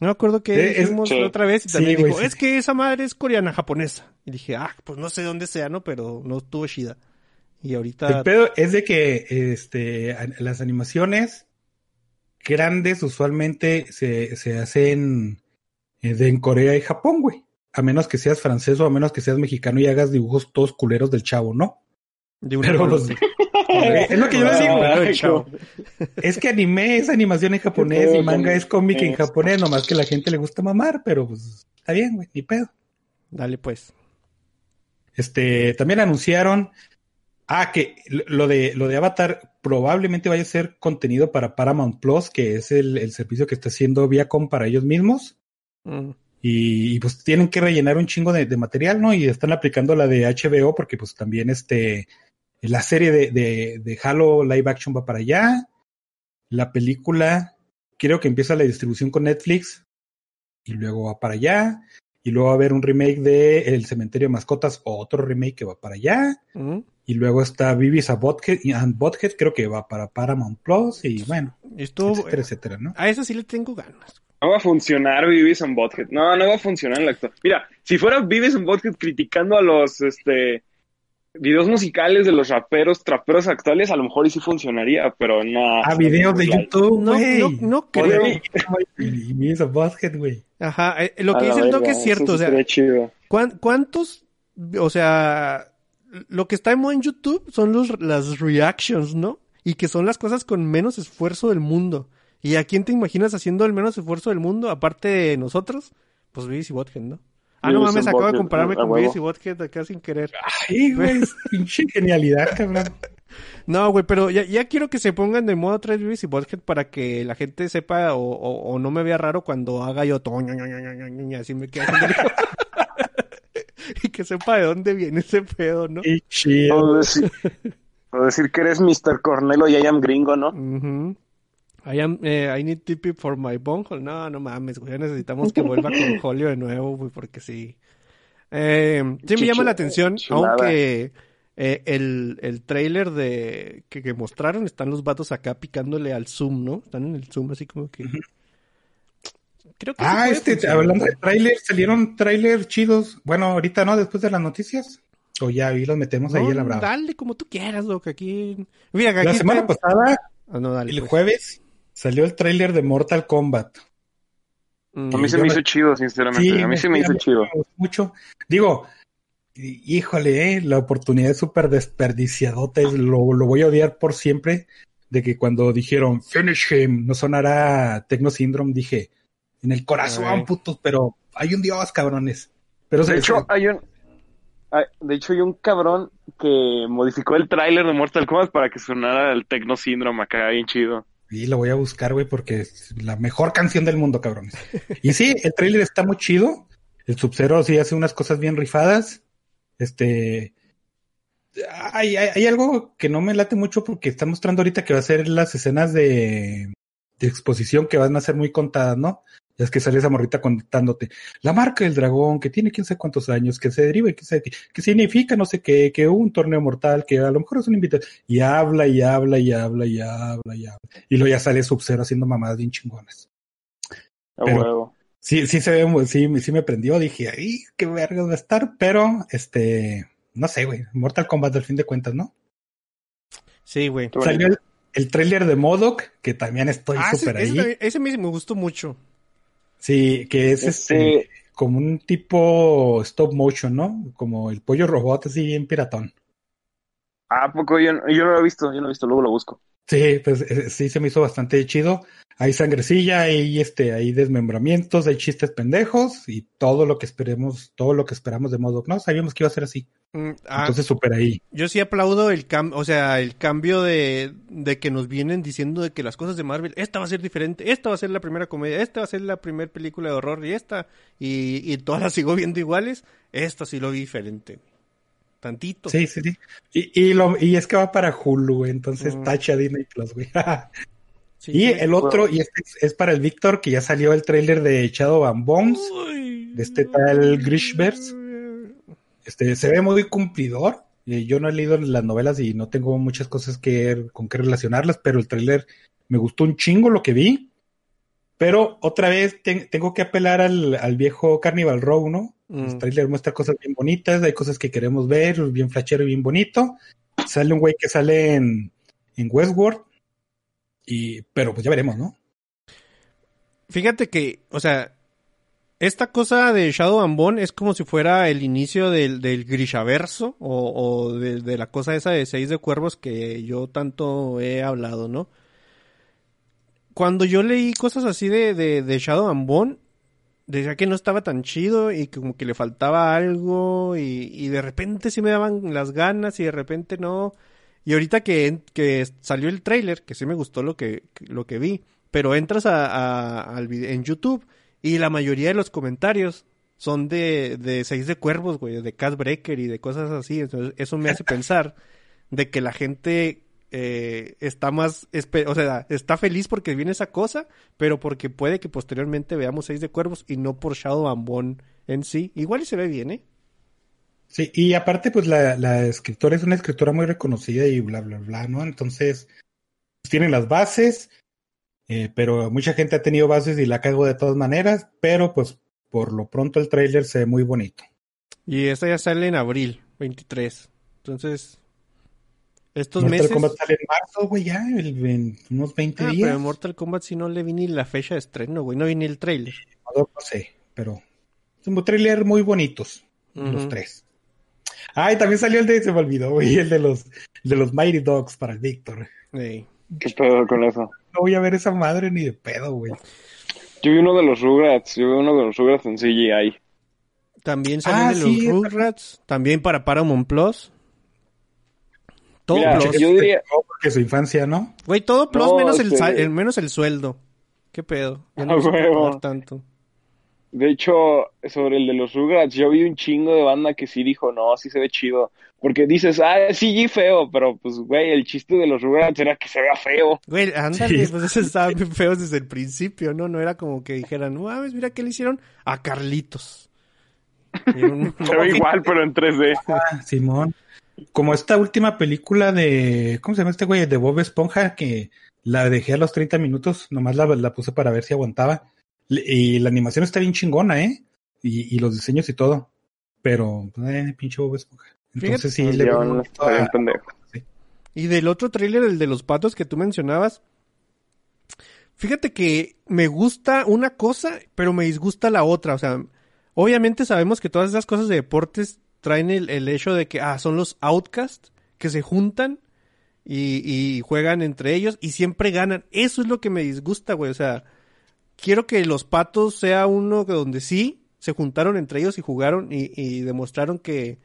No me acuerdo que Eh, dijimos sí. otra vez y también dijo, es que esa madre es coreana japonesa. Y dije, ah, pues no sé dónde sea, ¿no? Pero no estuvo chida. Y ahorita... El pedo es de que este, las animaciones grandes usualmente se, se hacen eh, de en Corea y Japón, güey. A menos que seas francés o a menos que seas mexicano y hagas dibujos todos culeros del chavo, ¿no? de una Pero los. Es lo que yo les digo. Es que anime es animación en japonés y manga es cómic en japonés, nomás que a la gente le gusta mamar, pero pues está bien, güey, ni pedo. Dale, pues. Este, también anunciaron, ah, que lo de, lo de Avatar probablemente vaya a ser contenido para Paramount Plus, que es el, el servicio que está haciendo Viacom para ellos mismos. Mm. Y, y, pues tienen que rellenar un chingo de, de material, ¿no? Y están aplicando la de HBO porque pues también este, la serie de, de, de Halo live action va para allá. La película, creo que empieza la distribución con Netflix y luego va para allá. Y luego va a haber un remake de El Cementerio de Mascotas, otro remake que va para allá. Mm. Y luego está Vivis a Bothead, and Bothead, creo que va para Paramount Plus. Y bueno, Estuvo. etcétera, etcétera, ¿no? A eso sí le tengo ganas. No va a funcionar Vivis and Butthead. No, no va a funcionar en la actual. Mira, si fuera Vivis and Butthead criticando a los este videos musicales de los raperos, traperos actuales, a lo mejor y sí funcionaría, pero no. Ah, videos de YouTube, No, no, no creo. A güey. Ajá, eh, lo a que dice el Doc es cierto, o sea, chido. ¿cuán- ¿cuántos, o sea, lo que está en en YouTube son los, las reactions, ¿no? Y que son las cosas con menos esfuerzo del mundo. ¿Y a quién te imaginas haciendo el menos esfuerzo del mundo, aparte de nosotros? Pues Beavis y Bothead, ¿no? Ah, no mames, acabo de compararme con. Beavis y Bothead acá sin querer. Ay, güey, pinche genialidad, cabrón. No, güey, pero ya, ya quiero que se pongan de moda otra vez Beavis y Butthead para que la gente sepa o, o, o no me vea raro cuando haga yo todo, ña, ña, ña, ña, ña, ña, así me queda Y que sepa de dónde viene ese pedo, ¿no? Qué chido. O decir, o decir que eres Mr. Cornelo y I am gringo, ¿no? Ujú. I am, eh, I need TP for my bunghole. No, no mames, güey. ya Necesitamos que vuelva con Julio de nuevo, güey, porque sí. Eh, sí me llama la atención, chulada. aunque eh, el, el trailer de que, que mostraron, están los vatos acá picándole al zoom, ¿no? Están en el zoom así como que... Creo que Ah, este, funcionar. hablando de tráiler, salieron trailers chidos. Bueno, ahorita no, después de las noticias. O ya ahí los metemos ahí en la brava. dale como tú quieras, loco, aquí... Mira, aquí La semana está- pasada, Ah, no, dale, el pues. jueves, salió el tráiler de Mortal Kombat. Mm. A mí se me me- hizo chido, sinceramente. a mí sí me hizo chido. mucho. Digo, hí- híjole, eh, la oportunidad es súper desperdiciadota. es- Lo, lo voy a odiar por siempre. De que cuando dijeron Finish him, no sonará Tecno Syndrome, dije, en el corazón, Ay. putos, pero hay un dios, cabrones. Pero De se- hecho, hay un. hay- De hecho, hay un cabrón que modificó el tráiler de Mortal Kombat para que sonara el Tecno Syndrome acá, bien chido. Sí, lo voy a buscar, güey, porque es la mejor canción del mundo, cabrones. Y sí, el tráiler está muy chido. El Sub-Zero sí hace unas cosas bien rifadas. Este. Hay, hay, hay algo que no me late mucho porque está mostrando ahorita que va a ser las escenas de, de exposición que van a ser muy contadas, ¿no? Ya es que sale esa morrita contándote la marca del dragón, que tiene quién sabe cuántos años, que se deriva y que, sabe qué, que significa no sé qué, que hubo un torneo mortal, que a lo mejor es un invitado. Y habla y habla y habla y habla y habla. Y luego ya sale Sub-Zero haciendo mamadas bien chingonas. A Pero- huevo. Sí, sí se ve, sí, sí me prendió. Dije, ay, qué verga va a estar. Pero, este, no sé, güey. Mortal Kombat al fin de cuentas, ¿no? Sí, güey. Salió el, el tráiler de Modok, que también estoy Ah, ese, súper ese ahí. ese me, me gustó mucho. Sí, que es este, Este, como un tipo stop motion, ¿no? Como el pollo robot, así bien piratón. ¿a poco yo, yo no lo he visto? Yo no lo he visto, luego lo busco. Sí, pues eh, sí se me hizo bastante chido. Hay sangrecilla, hay este, hay desmembramientos, hay chistes pendejos y todo lo que esperemos, todo lo que esperamos de Modok, ¿no? Sabíamos que iba a ser así. Mm, ah, Entonces súper ahí. Yo sí aplaudo el cambio, o sea, el cambio de, de que nos vienen diciendo de que las cosas de Marvel, esta va a ser diferente, esta va a ser la primera comedia, esta va a ser la primera película de horror y esta, y, y todas las sigo viendo iguales, esta sí lo vi diferente. Tantito. Sí, sí, sí. Y, y, lo, y es que va para Hulu, entonces Mm. tacha Disney Plus, güey. Sí, y el otro, y este es, es para el Víctor, que ya salió el tráiler de Shadow and Bones. Uy. de este tal Grishverse. Este, se ve muy cumplidor. Eh, Yo no he leído las novelas y no tengo muchas cosas que, con qué relacionarlas, pero el tráiler me gustó un chingo lo que vi. Pero otra vez ten- tengo que apelar al, al viejo Carnival Row, ¿no? Mm. El tráiler muestra cosas bien bonitas, hay cosas que queremos ver, bien flashero y bien bonito. Sale un güey que sale en, en Westworld. Y, pero pues ya veremos, ¿no? Fíjate que, o sea, esta cosa de Shadow and Bone es como si fuera el inicio del, del Grishaverso o, o de, de la cosa esa de Seis de Cuervos que yo tanto he hablado, ¿no? Cuando yo leí cosas así de, de, de Shadow and Bone, decía que no estaba tan chido y que como que le faltaba algo y, y de repente sí me daban las ganas y de repente no. Y ahorita que, que salió el tráiler, que sí me gustó lo que, lo que vi, pero entras a, a- al en YouTube y la mayoría de los comentarios son de, de Seis de Cuervos, güey, de Cat Breaker y de cosas así. Entonces, eso me hace pensar de que la gente eh, está más, o sea, está feliz porque viene esa cosa, pero porque puede que posteriormente veamos Seis de Cuervos y no por Shadow Bone en sí. Igual y se ve bien, ¿eh? Sí, y aparte, pues la, la escritora es una escritora muy reconocida y bla, bla, bla, ¿no? Entonces, pues, tienen las bases, eh, pero mucha gente ha tenido bases y la cago de todas maneras, pero pues por lo pronto el tráiler se ve muy bonito. Y esta ya sale en abril 23. Entonces, estos Mortal meses... Kombat sale en marzo, güey, ya, el- en unos 20 Ah, días. pero en Mortal Kombat si no le vi ni la fecha de estreno, güey. No vi ni el trailer. No, no sé, pero son un tráiler muy bonitos, los Ujú. tres. Ah, y también salió el de, se me olvidó, güey, el de los, de los Mighty Dogs para el Víctor. ¿Qué pedo con eso? No voy a ver esa madre ni de pedo, güey. Yo vi uno de los Rugrats, yo vi uno de los Rugrats en CGI. También salen Ah, de sí, los Rugrats. También para Paramount Plus. Todo Mira, Plus. yo diría- Porque su infancia, ¿no? Güey, todo Plus No, menos, el, este- el- menos el sueldo. ¿Qué pedo? Ya Ah, no pagar tanto. De hecho, sobre el de los Rugrats, yo vi un chingo de banda que sí dijo, no, sí se ve chido. Porque dices, ah, sí, feo, pero pues, güey, el chiste de los Rugrats era que se vea feo. Güey, ándale, Sí. pues esos estaban bien feos desde el principio, ¿no? No era como que dijeran, no mames, mira qué le hicieron a Carlitos. Y un- Se ve igual, pero en 3D. Ah, Simón. Como esta última película de, ¿cómo se llama este güey? De Bob Esponja, que la dejé a los 30 minutos, nomás la, la puse para ver si aguantaba. Y la animación está bien chingona, ¿eh? Y, y los diseños y todo. Pero, eh, pinche Bob Esponja. Entonces sí, le a. Y del otro tráiler, el de los patos que tú mencionabas, fíjate que me gusta una cosa, pero me disgusta la otra. O sea, obviamente sabemos que todas esas cosas de deportes traen el, el hecho de que, ah, son los outcasts que se juntan y, y juegan entre ellos y siempre ganan. Eso es lo que me disgusta, güey. O sea, quiero que los patos sea uno que donde sí se juntaron entre ellos y jugaron y, y demostraron que,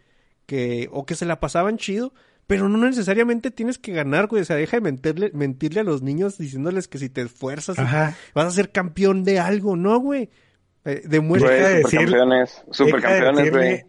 que, o que se la pasaban chido, pero no necesariamente tienes que ganar, güey. O sea, deja de mentirle, mentirle a los niños diciéndoles que si te esfuerzas Ajá. vas a ser campeón de algo, ¿no, güey? Eh, demuestra. De Güey, decir- supercampeones, de supercampeones, güey.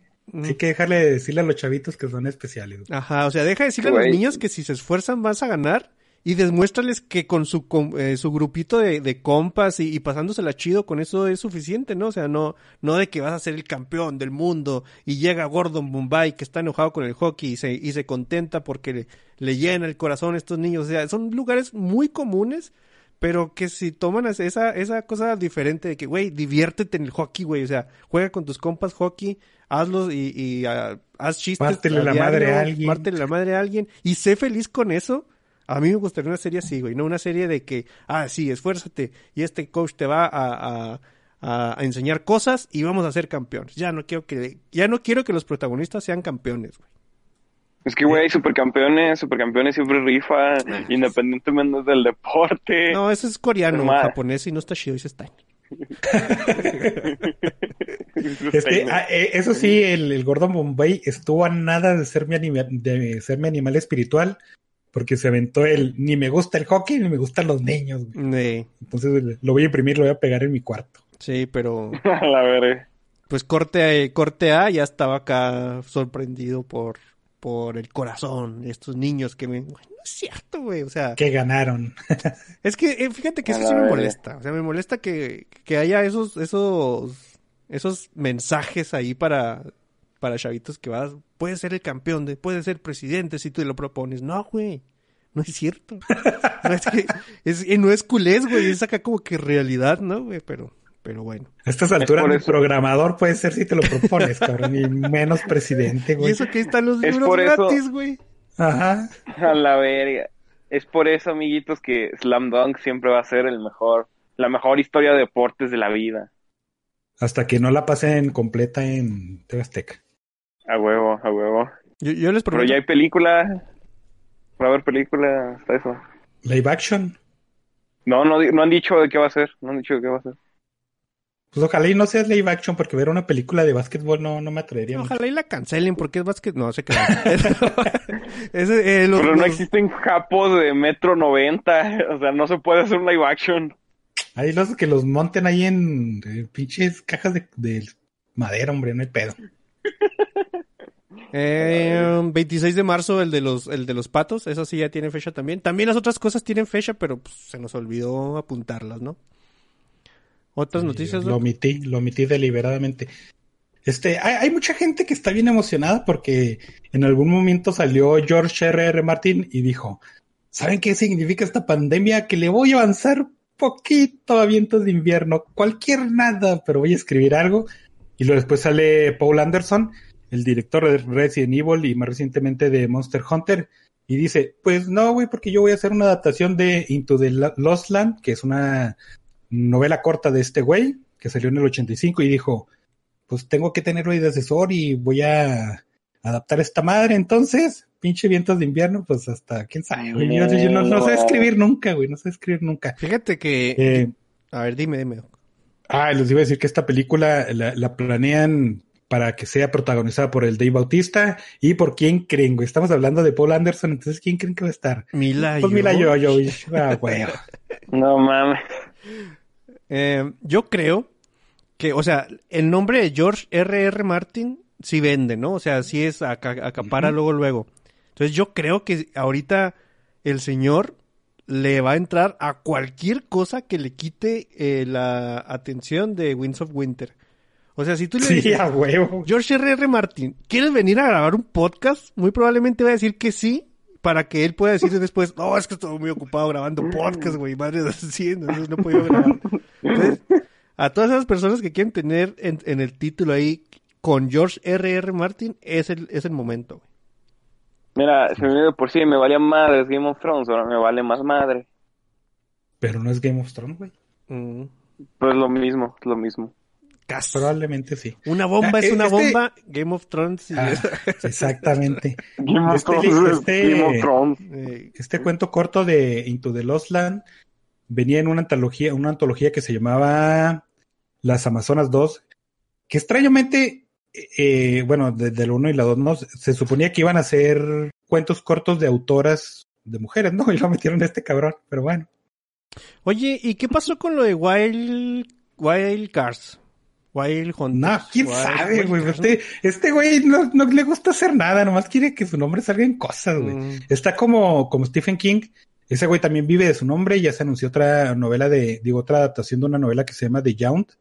Hay que dejarle de decirle a los chavitos que son especiales. güey. Ajá, o sea, deja de decirle a los Güey. niños que si se esfuerzan vas a ganar y demuéstrales que con su, com- eh, su grupito de, de compas y, y pasándosela chido con eso es suficiente, ¿no? O sea, no, no de que vas a ser el campeón del mundo y llega Gordon Bombay que está enojado con el hockey y se, y se contenta porque le, le llena el corazón a estos niños. O sea, son lugares muy comunes, pero que si toman esa, esa cosa diferente de que, güey, diviértete en el hockey, güey. O sea, juega con tus compas hockey, hazlos y, y ah, haz chistes. Pártele a la madre a alguien. Pártele la madre a alguien y sé feliz con eso. A mí me gustaría una serie así, güey, no una serie de que, ah, sí, esfuérzate y este coach te va a, a, a- enseñar cosas y vamos a ser campeones. Ya no quiero que, ya no quiero que los protagonistas sean campeones, güey. Es que, güey, supercampeones, supercampeones siempre rifa, independientemente del deporte. No, eso es coreano, japonés y no está chido, dice Stein. Es que, ah, eh, eso sí, el, el Gordon Bombay estuvo a nada de ser mi anima- de ser mi animal espiritual, porque se aventó el ni me gusta el hockey ni me gustan los niños. güey. Entonces lo voy a imprimir, lo voy a pegar en mi cuarto. sí, pero A la verga. pues corte, a- corte A ya estaba acá sorprendido por, por el corazón de estos niños que me... No es cierto, güey, o sea... Que ganaron. Es que eh, fíjate que eso sí me molesta. O sea, me molesta que, que haya esos, esos, esos mensajes ahí para, para chavitos que vas, puedes ser el campeón, de, puedes ser presidente si tú lo propones. No, güey. No es cierto. No es que, es, eh, no es culés, güey. Es acá como que realidad, ¿no, güey? Pero, pero bueno. A estas alturas eso. programador puede ser si te lo propones, cabrón, y menos presidente, Y güey. eso que están los Es libros eso- gratis, güey. Ajá. A la verga. Es por eso, amiguitos, que Slam Dunk siempre va a ser el mejor, la mejor historia de deportes de la vida. Hasta que no la pasen completa en TV Azteca. A huevo, a huevo. Yo, yo les Pero prometo. ya hay película. Va a haber película hasta eso. Live action. No, no, no han dicho de qué va a ser. No han dicho de qué va a ser. Pues ojalá y no sea live action porque ver una película de básquetbol no, no me atrevería mucho. Ojalá y la cancelen porque es básquet. No, se. Ese, eh, los- Pero no los- existen japos de metro 90. O sea, no se puede hacer un live action. Hay los que los monten ahí en eh, pinches cajas de, de madera, hombre, no hay pedo. Eh, 26 de marzo, el de los, el de los patos, eso sí ya tiene fecha también. También las otras cosas tienen fecha, pero pues, se nos olvidó apuntarlas, ¿no? Otras noticias, Eh, Lo Doc? omití, lo omití deliberadamente. Este, hay, hay mucha gente que está bien emocionada porque en algún momento salió George R. R. Martin y dijo, ¿saben qué significa esta pandemia? Que le voy a avanzar poquito a vientos de invierno, cualquier nada, pero voy a escribir algo. Y luego después sale Paul Anderson, el director de Resident Evil y más recientemente de Monster Hunter, y dice, pues no, güey, porque yo voy a hacer una adaptación de Into the Lo- Lost Land, que es una novela corta de este güey, que salió en el 85, y dijo, pues tengo que tenerlo ahí de asesor y voy a adaptar esta madre, entonces, pinche vientos de invierno, pues hasta, quién sabe, güey, yo, yo no, no sé escribir nunca, güey, no sé escribir nunca. Fíjate que... Eh, A ver, dime, dime. Ah, les iba a decir que esta película la, la planean para que sea protagonizada por el Dave Bautista y por quién creen, güey. Estamos hablando de Paul Anderson, entonces ¿quién creen que va a estar? Mila Pues yo, Jovovich. yo, ah, güey. No mames. Eh, yo creo que, o sea, el nombre de George R. R. Martin sí vende, ¿no? O sea, sí es aca- acapara luego, luego. Entonces yo creo que ahorita el señor le va a entrar a cualquier cosa que le quite eh, la atención de Winds of Winter. O sea, si tú le Sí, dices, a huevo. George R. R. Martin, ¿quieres venir a grabar un podcast? Muy probablemente va a decir que sí, para que él pueda decir después, no, es que estoy muy ocupado grabando podcast, güey, madre, así, entonces no puedo grabar. Entonces, a todas esas personas que quieren tener en, en el título ahí con George R. R. Martin, es el, es el momento, güey. Mira, si me de por sí me valía madres Game of Thrones, ahora me vale más madre. Pero no es Game of Thrones, güey. Mm, Pues lo mismo, es lo mismo. Casi. Probablemente sí. Una bomba Ah, es una este- bomba, Game of Thrones. Ah, exactamente. Game of Este- Thrones es este- Game of Thrones. Eh, Este cuento corto de Into the Lost Land venía en una antología, una antología que se llamaba Las Amazonas 2, que extrañamente, eh, bueno, desde el 1 y la 2, ¿no? se suponía que iban a ser cuentos cortos de autoras de mujeres, ¿no? Y lo metieron a este cabrón, pero bueno. Oye, ¿y qué pasó con lo de Wild, Wild Cars? Wild Hunters. No, quién Wild- sabe, güey. Este, este güey no, no le gusta hacer nada, nomás quiere que su nombre salga en cosas, güey. Mm. Está como, como Stephen King. Ese güey también vive de su nombre y ya se anunció otra novela de, digo, otra adaptación de una novela que se llama The Yount.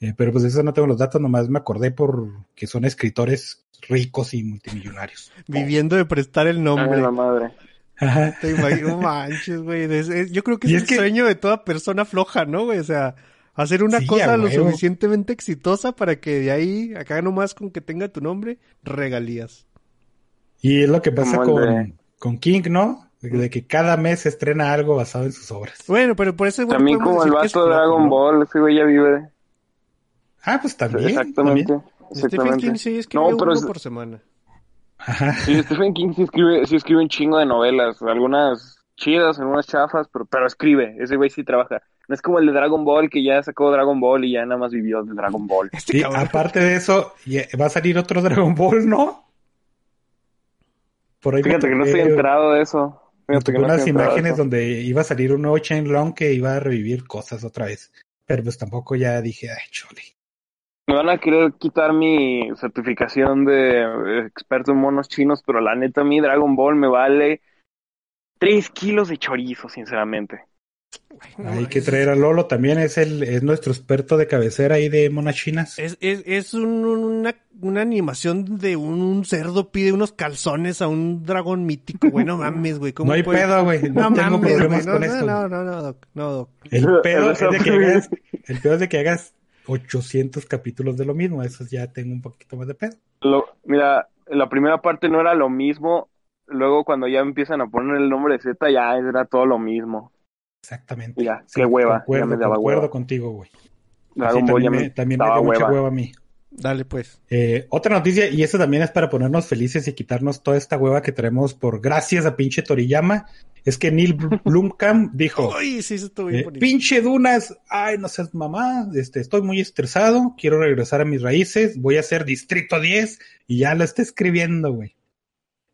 Eh, pero pues de eso no tengo los datos, nomás me acordé por que son escritores ricos y multimillonarios. Viviendo de prestar el Ay, nombre. la madre. Ajá. Te imagino, manches, güey. Yo creo que es, Y el es que- sueño de toda persona floja, ¿no, güey? O sea, hacer una Sí, cosa lo huevo. suficientemente exitosa para que de ahí, acá nomás con que tenga tu nombre, regalías. Y es lo que pasa con, de- con King, ¿no? De, de que cada mes se estrena algo basado en sus obras. Bueno, pero por eso... También como el vato de Dragon Ball, ese güey ya vive. Ah, pues también. Exactamente. también. Stephen Exactamente. King sí escribe No, pero uno es- por semana. Ajá. Sí, Stephen King sí escribe, sí escribe un chingo de novelas, algunas chidas, algunas chafas, pero, pero escribe, ese güey sí trabaja. No es como el de Dragon Ball que ya sacó Dragon Ball y ya nada más vivió de Dragon Ball. Este Sí, aparte de eso, ya- va a salir otro Dragon Ball, ¿no? Por ahí me Fíjate que no estoy enterado de eso. me Fíjate topé que no unas imágenes eso. donde iba a salir un nuevo Long que iba a revivir cosas otra vez. Pero pues tampoco ya dije, ay, chole. Me van a querer quitar mi certificación de eh, experto en monos chinos, pero la neta a mí Dragon Ball me vale 3 kilos de chorizo, sinceramente. Hay que traer a Lolo también, es el, es nuestro experto de cabecera ahí de monas chinas. Es, es, es un- una, una animación de un, un cerdo pide unos calzones a un dragón mítico, güey. No mames, güey. ¿cómo No hay puede- pedo, güey. No, No, tengo mames, problemas güey. con No, no, no, no, Doc. No, Doc. El pedo es de que hagas, el pedo es de que hagas 800 capítulos de lo mismo. Eso ya tengo un poquito más de pedo. Lo, mira, la primera parte no era lo mismo, luego cuando ya empiezan a poner el nombre de Z ya era todo lo mismo. Exactamente. Ya, qué hueva, Concuerdo, ya me daba concuerdo hueva. contigo, güey. Dragon Sí, Ball ya también me, también me daba dio mucha hueva. a mí. Dale, pues. Eh, otra noticia, y esta también es para ponernos felices y quitarnos toda esta hueva que traemos por gracias a pinche Toriyama, es que Neil Bl- Blomkamp dijo, Uy, sí, eso estuvo bien eh, pinche Dunas, ay, no seas mamá, este, estoy muy estresado, quiero regresar a mis raíces, voy a hacer Distrito 10 y ya lo está escribiendo, güey.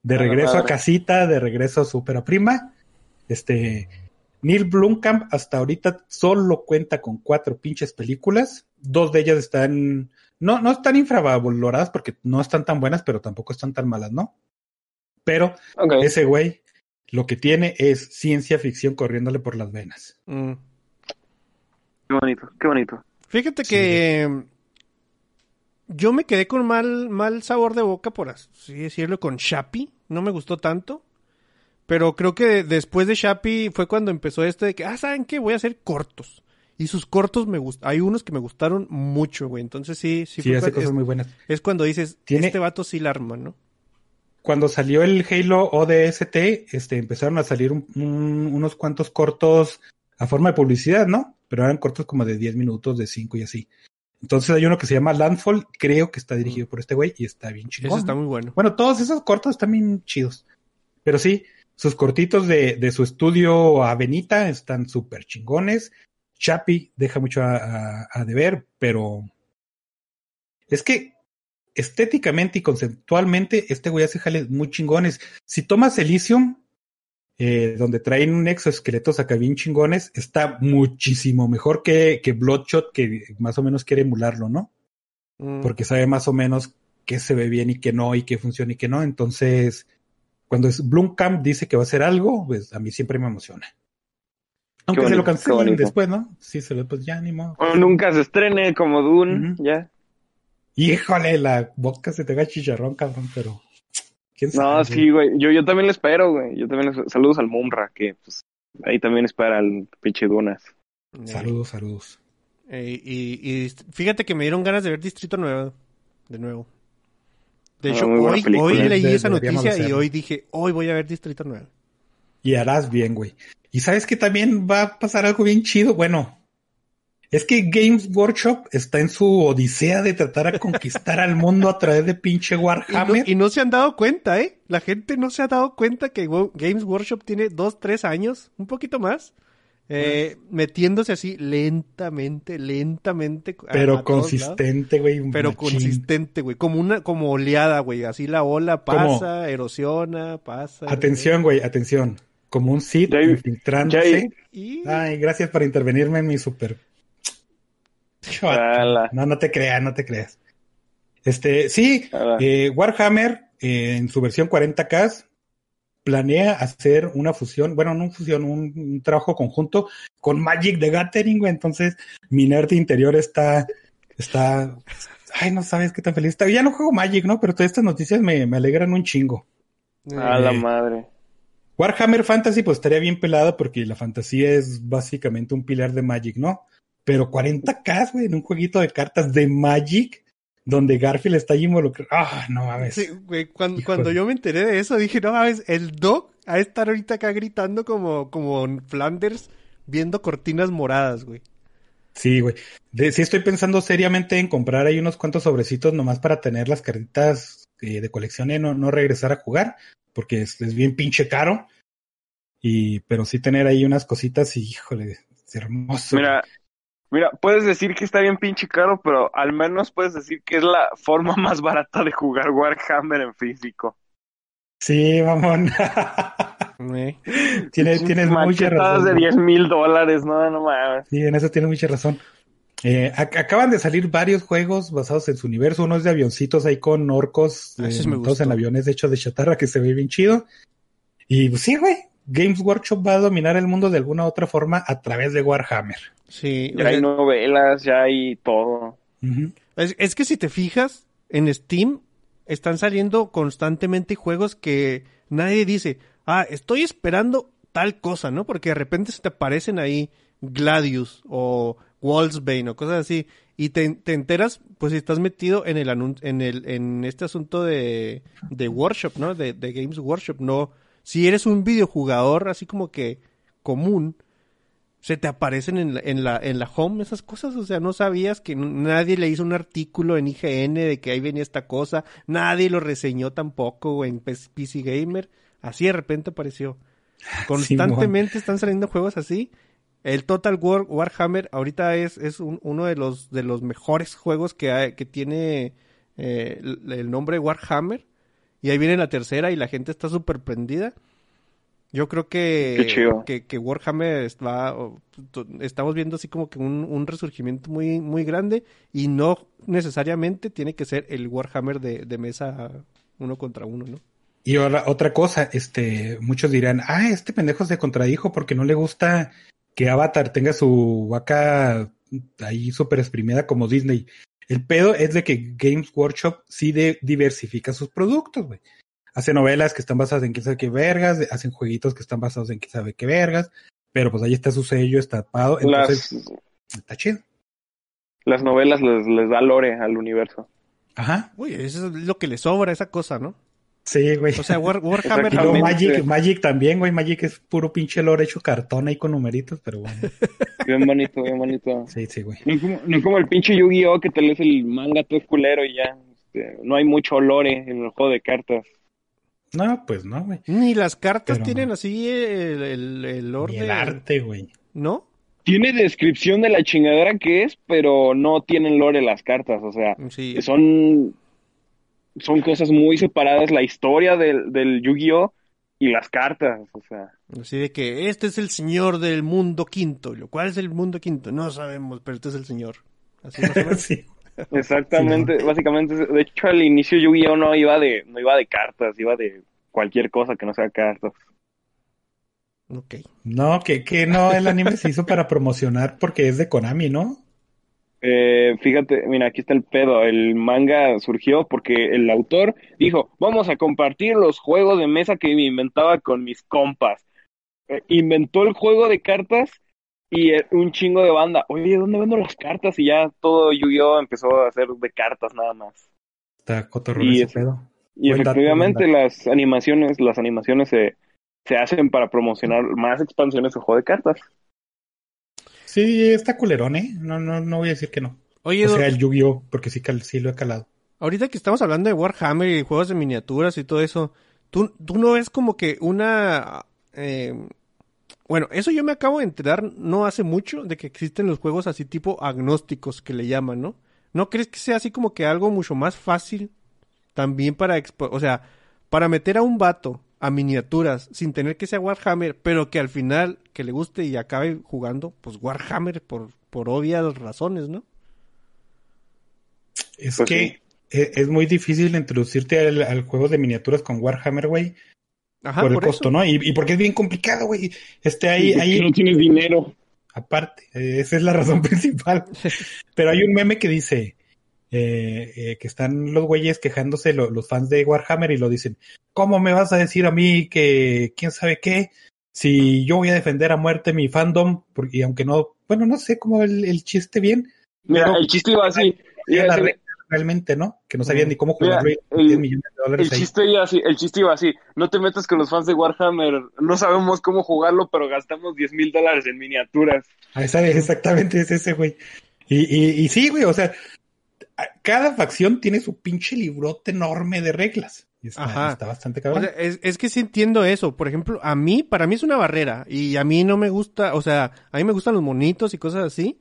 De regreso a casita, de regreso a su ópera prima, este, Neil Blomkamp hasta ahorita solo cuenta con cuatro pinches películas, dos de ellas están, no, no están infravaloradas porque no están tan buenas, pero tampoco están tan malas, ¿no? Pero ese güey lo que tiene es ciencia ficción corriéndole por las venas. Mm. Qué bonito, qué bonito. Fíjate que mm, yo me quedé con mal, mal sabor de boca, por así decirlo, con Shapi. No me gustó tanto. Pero creo que después de Shapi fue cuando empezó esto de que, ah, ¿saben qué? Voy a hacer cortos. Y sus cortos me gustan. Hay unos que me gustaron mucho, güey. Entonces sí, sí, Sí, fue hace cosas es, muy buenas. es cuando dices, Tiene- este vato sí la arma, ¿no? Cuando salió el Halo ODST, este, empezaron a salir un- un- unos cuantos cortos a forma de publicidad, ¿no? Pero eran cortos como de 10 minutos, de 5 y así. Entonces hay uno que se llama Landfall, creo que está dirigido por este güey y está bien chingón. Eso está muy bueno. Bueno, todos esos cortos están bien chidos. Pero sí, sus cortitos de, de su estudio Avenita están súper chingones. Chapi deja mucho a, a- a deber, pero es que estéticamente y conceptualmente este güey hace jales muy chingones. Si tomas Elysium, eh, donde traen un exoesqueletos acá bien chingones, está muchísimo mejor que, que Bloodshot, que más o menos quiere emularlo, ¿no? Mm. porque sabe más o menos qué se ve bien y qué no, y qué funciona y qué no. Entonces, cuando es Blumkamp dice que va a hacer algo, pues a mí siempre me emociona. Aunque se lo cancelen después, ¿no? Sí, se lo, pues ya ni modo. O nunca se estrene como Dune, ya. Híjole, la boca se te va chicharrón, cabrón, pero. ¿Quién sabe? No, sí, güey. Yo, yo también le espero, güey. Yo también le... Saludos al Mumra, que pues ahí también espera el pinche Dunas. Eh, Saludos, saludos. eh, y, y fíjate que me dieron ganas de ver Distrito Nuevo. De nuevo. De Ah, hecho, hoy, película. hoy leí De- esa noticia y hoy dije, hoy voy a ver Distrito 9. Y harás bien, güey. Y sabes que también va a pasar algo bien chido. Bueno, es que Games Workshop está en su odisea de tratar a conquistar al mundo a través de pinche Y no, Warhammer. y no se han dado cuenta, ¿eh? La gente no se ha dado cuenta que Games Workshop tiene dos, tres años, un poquito más, eh, metiéndose así lentamente, lentamente. pero consistente, güey. Pero machín. consistente, güey. Como una, como oleada, güey. Así la ola Como- pasa, erosiona, pasa. Atención, güey, atención. Como un hay- infiltrándose. Y... Ay, gracias por intervenirme en mi super. No, no te creas, no te creas. Este, sí, eh, Warhammer eh, en su versión 40K planea hacer una fusión, bueno, no una fusión, un, un trabajo conjunto con Magic the Gathering, güey. Entonces, mi nerd interior está, está, ay, no sabes qué tan feliz está. Ya no juego Magic, ¿no? Pero todas estas noticias me, me alegran un chingo. A la eh, madre. Warhammer Fantasy, pues estaría bien pelado porque la fantasía es básicamente un pilar de Magic, ¿no? Pero 40k, güey, en un jueguito de cartas de Magic, donde Garfield está ahí involucrado. Ah, no mames. Sí, güey, cuando, cuando yo me enteré de eso, dije, no mames, el Doc a estar ahorita acá gritando como, como en Flanders viendo cortinas moradas, güey. Sí, güey. De- sí estoy pensando seriamente en comprar ahí unos cuantos sobrecitos nomás para tener las cartitas eh, de colección y no, no regresar a jugar, porque es, es bien pinche caro. Y, pero sí tener ahí unas cositas y, híjole, es hermoso. Mira, mira, puedes decir que está bien pinche caro, pero al menos puedes decir que es la forma más barata de jugar Warhammer en físico. Sí, mamón. Tienes, tienes mucha razón. de güey. 10 mil dólares, no, no mames. Sí, en eso tienes mucha razón. Eh, ac- acaban de salir varios juegos basados en su universo. Uno es de avioncitos ahí con orcos, Ah, eh, montados en aviones hechos de chatarra que se ve bien chido. Y pues sí, güey. Games Workshop va a dominar el mundo de alguna otra forma a través de Warhammer. Sí, Ya hay sea, novelas, ya hay todo. Es que si te fijas, en Steam están saliendo constantemente juegos que nadie dice, ah, estoy esperando tal cosa, ¿no? Porque de repente se te aparecen ahí Gladius o Wolfsbane o cosas así y te, te enteras, pues si estás metido en el anun- en el en este asunto de, de Workshop, ¿no? De, de Games Workshop, no. Si eres un videojugador así como que común, se te aparecen en la, en la, en la home esas cosas, o sea, no sabías que nadie le hizo un artículo en IGN de que ahí venía esta cosa, nadie lo reseñó tampoco en PC Gamer, así de repente apareció. Constantemente están saliendo juegos así. El Total War Warhammer ahorita es, es uno de los, de los mejores juegos que, hay, que tiene eh, el, el nombre Warhammer. Y ahí viene la tercera y la gente está súper prendida. Yo creo que, que, que, Warhammer va, estamos viendo así como que un, un, resurgimiento muy, muy grande y no necesariamente tiene que ser el Warhammer de, de mesa uno contra uno, ¿no? Y ahora, otra cosa, este, muchos dirán, ah, este pendejo se contradijo porque no le gusta que Avatar tenga su vaca ahí súper exprimida como Disney. El pedo es de que Games Workshop sí de, diversifica sus productos, güey hace novelas que están basadas en quién sabe qué vergas, hacen jueguitos que están basados en quién sabe qué vergas, pero pues ahí está su sello, está tapado, entonces está chido. Las novelas les, les da lore al universo. Ajá. Uy, eso es lo que le sobra, esa cosa, ¿no? Sí, güey. O sea, War, Warhammer también. Magic, Magic también, güey. Magic es puro pinche lore hecho cartón ahí con numeritos, pero bueno. Bien bonito, bien bonito. Sí, sí, güey. No es como, no es como el pinche Yu-Gi-Oh! que te lees el manga todo es culero y ya. Este, no hay mucho lore en el juego de cartas. No, pues no, güey. Ni las cartas tienen así el, el, el orden. el arte, güey. ¿No? Tiene descripción de la chingadera que es, pero no tienen lore las cartas. O sea, sí. son, son cosas muy separadas. La historia del, del Yu-Gi-Oh! y las cartas. O sea. Así de que este es el señor del mundo quinto. ¿Cuál es el mundo quinto? No sabemos, pero este es el señor. Así sí. Exactamente, básicamente, de hecho al inicio Yu-Gi-Oh no iba de no iba de cartas, iba de cualquier cosa que no sea cartas. Ok. No, que, que no, el anime se hizo para promocionar porque es de Konami, ¿no? Eh, fíjate, mira, aquí está el pedo. El manga surgió porque el autor dijo, vamos a compartir los juegos de mesa que me inventaba con mis compas. Eh, inventó el juego de cartas y un chingo de banda, oye, ¿dónde vendo las cartas? Y ya todo Yu-Gi-Oh empezó a hacer de cartas nada más. Está y, ese pedo. Y efectivamente las animaciones, las animaciones se, se hacen para promocionar más expansiones de juego de cartas. Sí, está culerón, ¿eh? No, no, no voy a decir que no. Oye, o sea, el Yu-Gi-Oh, porque sí, sí lo he calado. Ahorita que estamos hablando de Warhammer y juegos de miniaturas y todo eso, ¿tú, tú no ves como que una... Eh, bueno, eso yo me acabo de enterar no hace mucho de que existen los juegos así tipo agnósticos que le llaman, ¿no? ¿No crees que sea así como que algo mucho más fácil también para, o sea, para meter a un vato a miniaturas sin tener que ser Warhammer, pero que al final que le guste y acabe jugando, pues Warhammer por, por obvias razones, ¿no? Es pues que e, es, muy difícil introducirte al, al, juego de miniaturas con Warhammer, güey, Ajá, por el costo, ¿no? Y, y, porque es bien complicado, güey. Este, ahí, ahí... no tienes dinero. Aparte, eh, esa es la razón principal. Pero hay un meme que dice eh, eh, que están los güeyes quejándose, lo, los fans de Warhammer, y lo dicen, ¿cómo me vas a decir a mí que quién sabe qué? Si yo voy a defender a muerte mi fandom, porque aunque no, bueno, no sé cómo el, el chiste bien. Mira, el chiste iba así. Iba realmente, ¿no? Que no sabían ni cómo jugarlo. el, millones de dólares el chiste iba así, el chiste iba así. No te metas con los fans de Warhammer. No sabemos cómo jugarlo, pero gastamos 10 mil dólares en miniaturas. Ah, exactamente, es ese, güey. Y, y, y sí, güey, o sea, cada facción tiene su pinche librote enorme de reglas. Está, Ajá. está bastante cabrón. O sea, es, es, que sí entiendo eso. Por ejemplo, a mí, para mí es una barrera. Y a mí no me gusta, o sea, a mí me gustan los monitos y cosas así.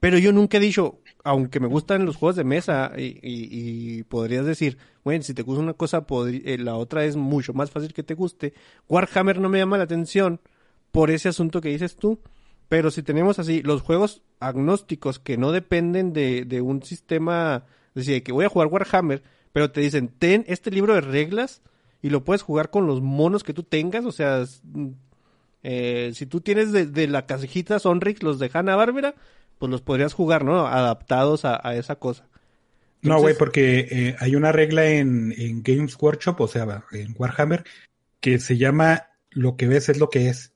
Pero yo nunca he dicho, aunque me gustan los juegos de mesa y, y, y podrías decir, bueno, si te gusta una cosa, eh, la otra es mucho más fácil que te guste. Warhammer no me llama la atención por ese asunto que dices tú. Pero si tenemos así los juegos agnósticos que no dependen de, de un sistema, es decir, que voy a jugar Warhammer, pero te dicen, ten este libro de reglas y lo puedes jugar con los monos que tú tengas, o sea, eh, si tú tienes de, de la casejita Sonrix los de Hanna Bárbara, pues los podrías jugar, ¿no? Adaptados a, a esa cosa. Entonces... No, güey, porque eh, hay una regla en, en, Games Workshop, o sea, en Warhammer, que se llama lo que ves es lo que es.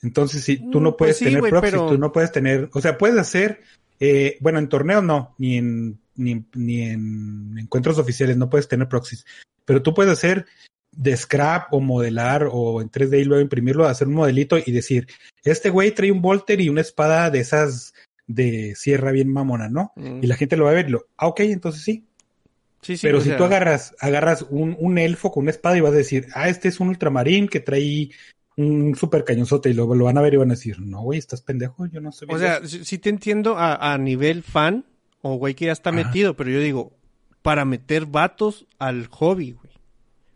Entonces, si tú no puedes pues sí, tener wey, proxies, pero... tú no puedes tener, o sea, puedes hacer, eh, bueno, en torneos no, ni en, ni, ni en encuentros oficiales no puedes tener proxies, pero tú puedes hacer de scrap o modelar o en 3D y luego imprimirlo, hacer un modelito y decir, este güey trae un volter y una espada de esas de sierra bien mamona, ¿no? Mm. Y la gente lo va a ver y lo, ah, ok, entonces sí. Sí, sí, Pero si sea, tú agarras, agarras un, un elfo con una espada y vas a decir, ah, este es un ultramarín que trae un super cañonzote y luego lo van a ver y van a decir, no, güey, estás pendejo, yo no sé. O sea, sí, sí te entiendo a, a nivel fan o güey que ya está Ajá. metido, pero yo digo, para meter vatos al hobby, güey.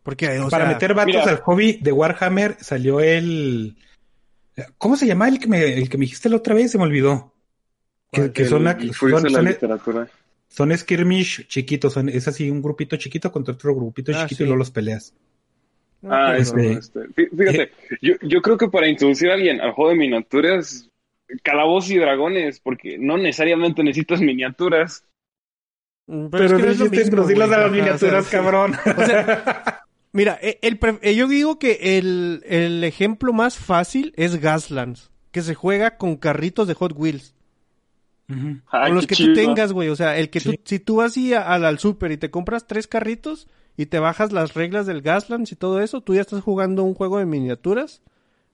Porque, o para sea, meter vatos mira. al hobby de Warhammer salió el, ¿cómo se llama el que me, el que me dijiste la otra vez? Se me olvidó. Que, que El- son, el son, la son, literatura. son skirmish chiquitos, son, es así un grupito chiquito contra otro grupito Ah, chiquito sí. y luego los peleas. Ah, pero- eso, este- este, fí- Fíjate, yo, yo creo que para introducir a alguien al juego de miniaturas, calabozos y dragones, porque no necesariamente necesitas miniaturas. Mm, Pero, es que no es lo dijiste mismo, introducirlos güey. a las Ajá, o sea, miniaturas, cabrón. O sea, mira, e- el, eh, yo digo que el, el ejemplo más fácil es Gaslands, que se juega con carritos de Hot Wheels. Ah, con los que chido. tú tengas, güey. O sea, el que Sí. tú, si tú vas y a- al, al super y te compras tres carritos y te bajas las reglas del Gaslands y todo eso, tú ya estás jugando un juego de miniaturas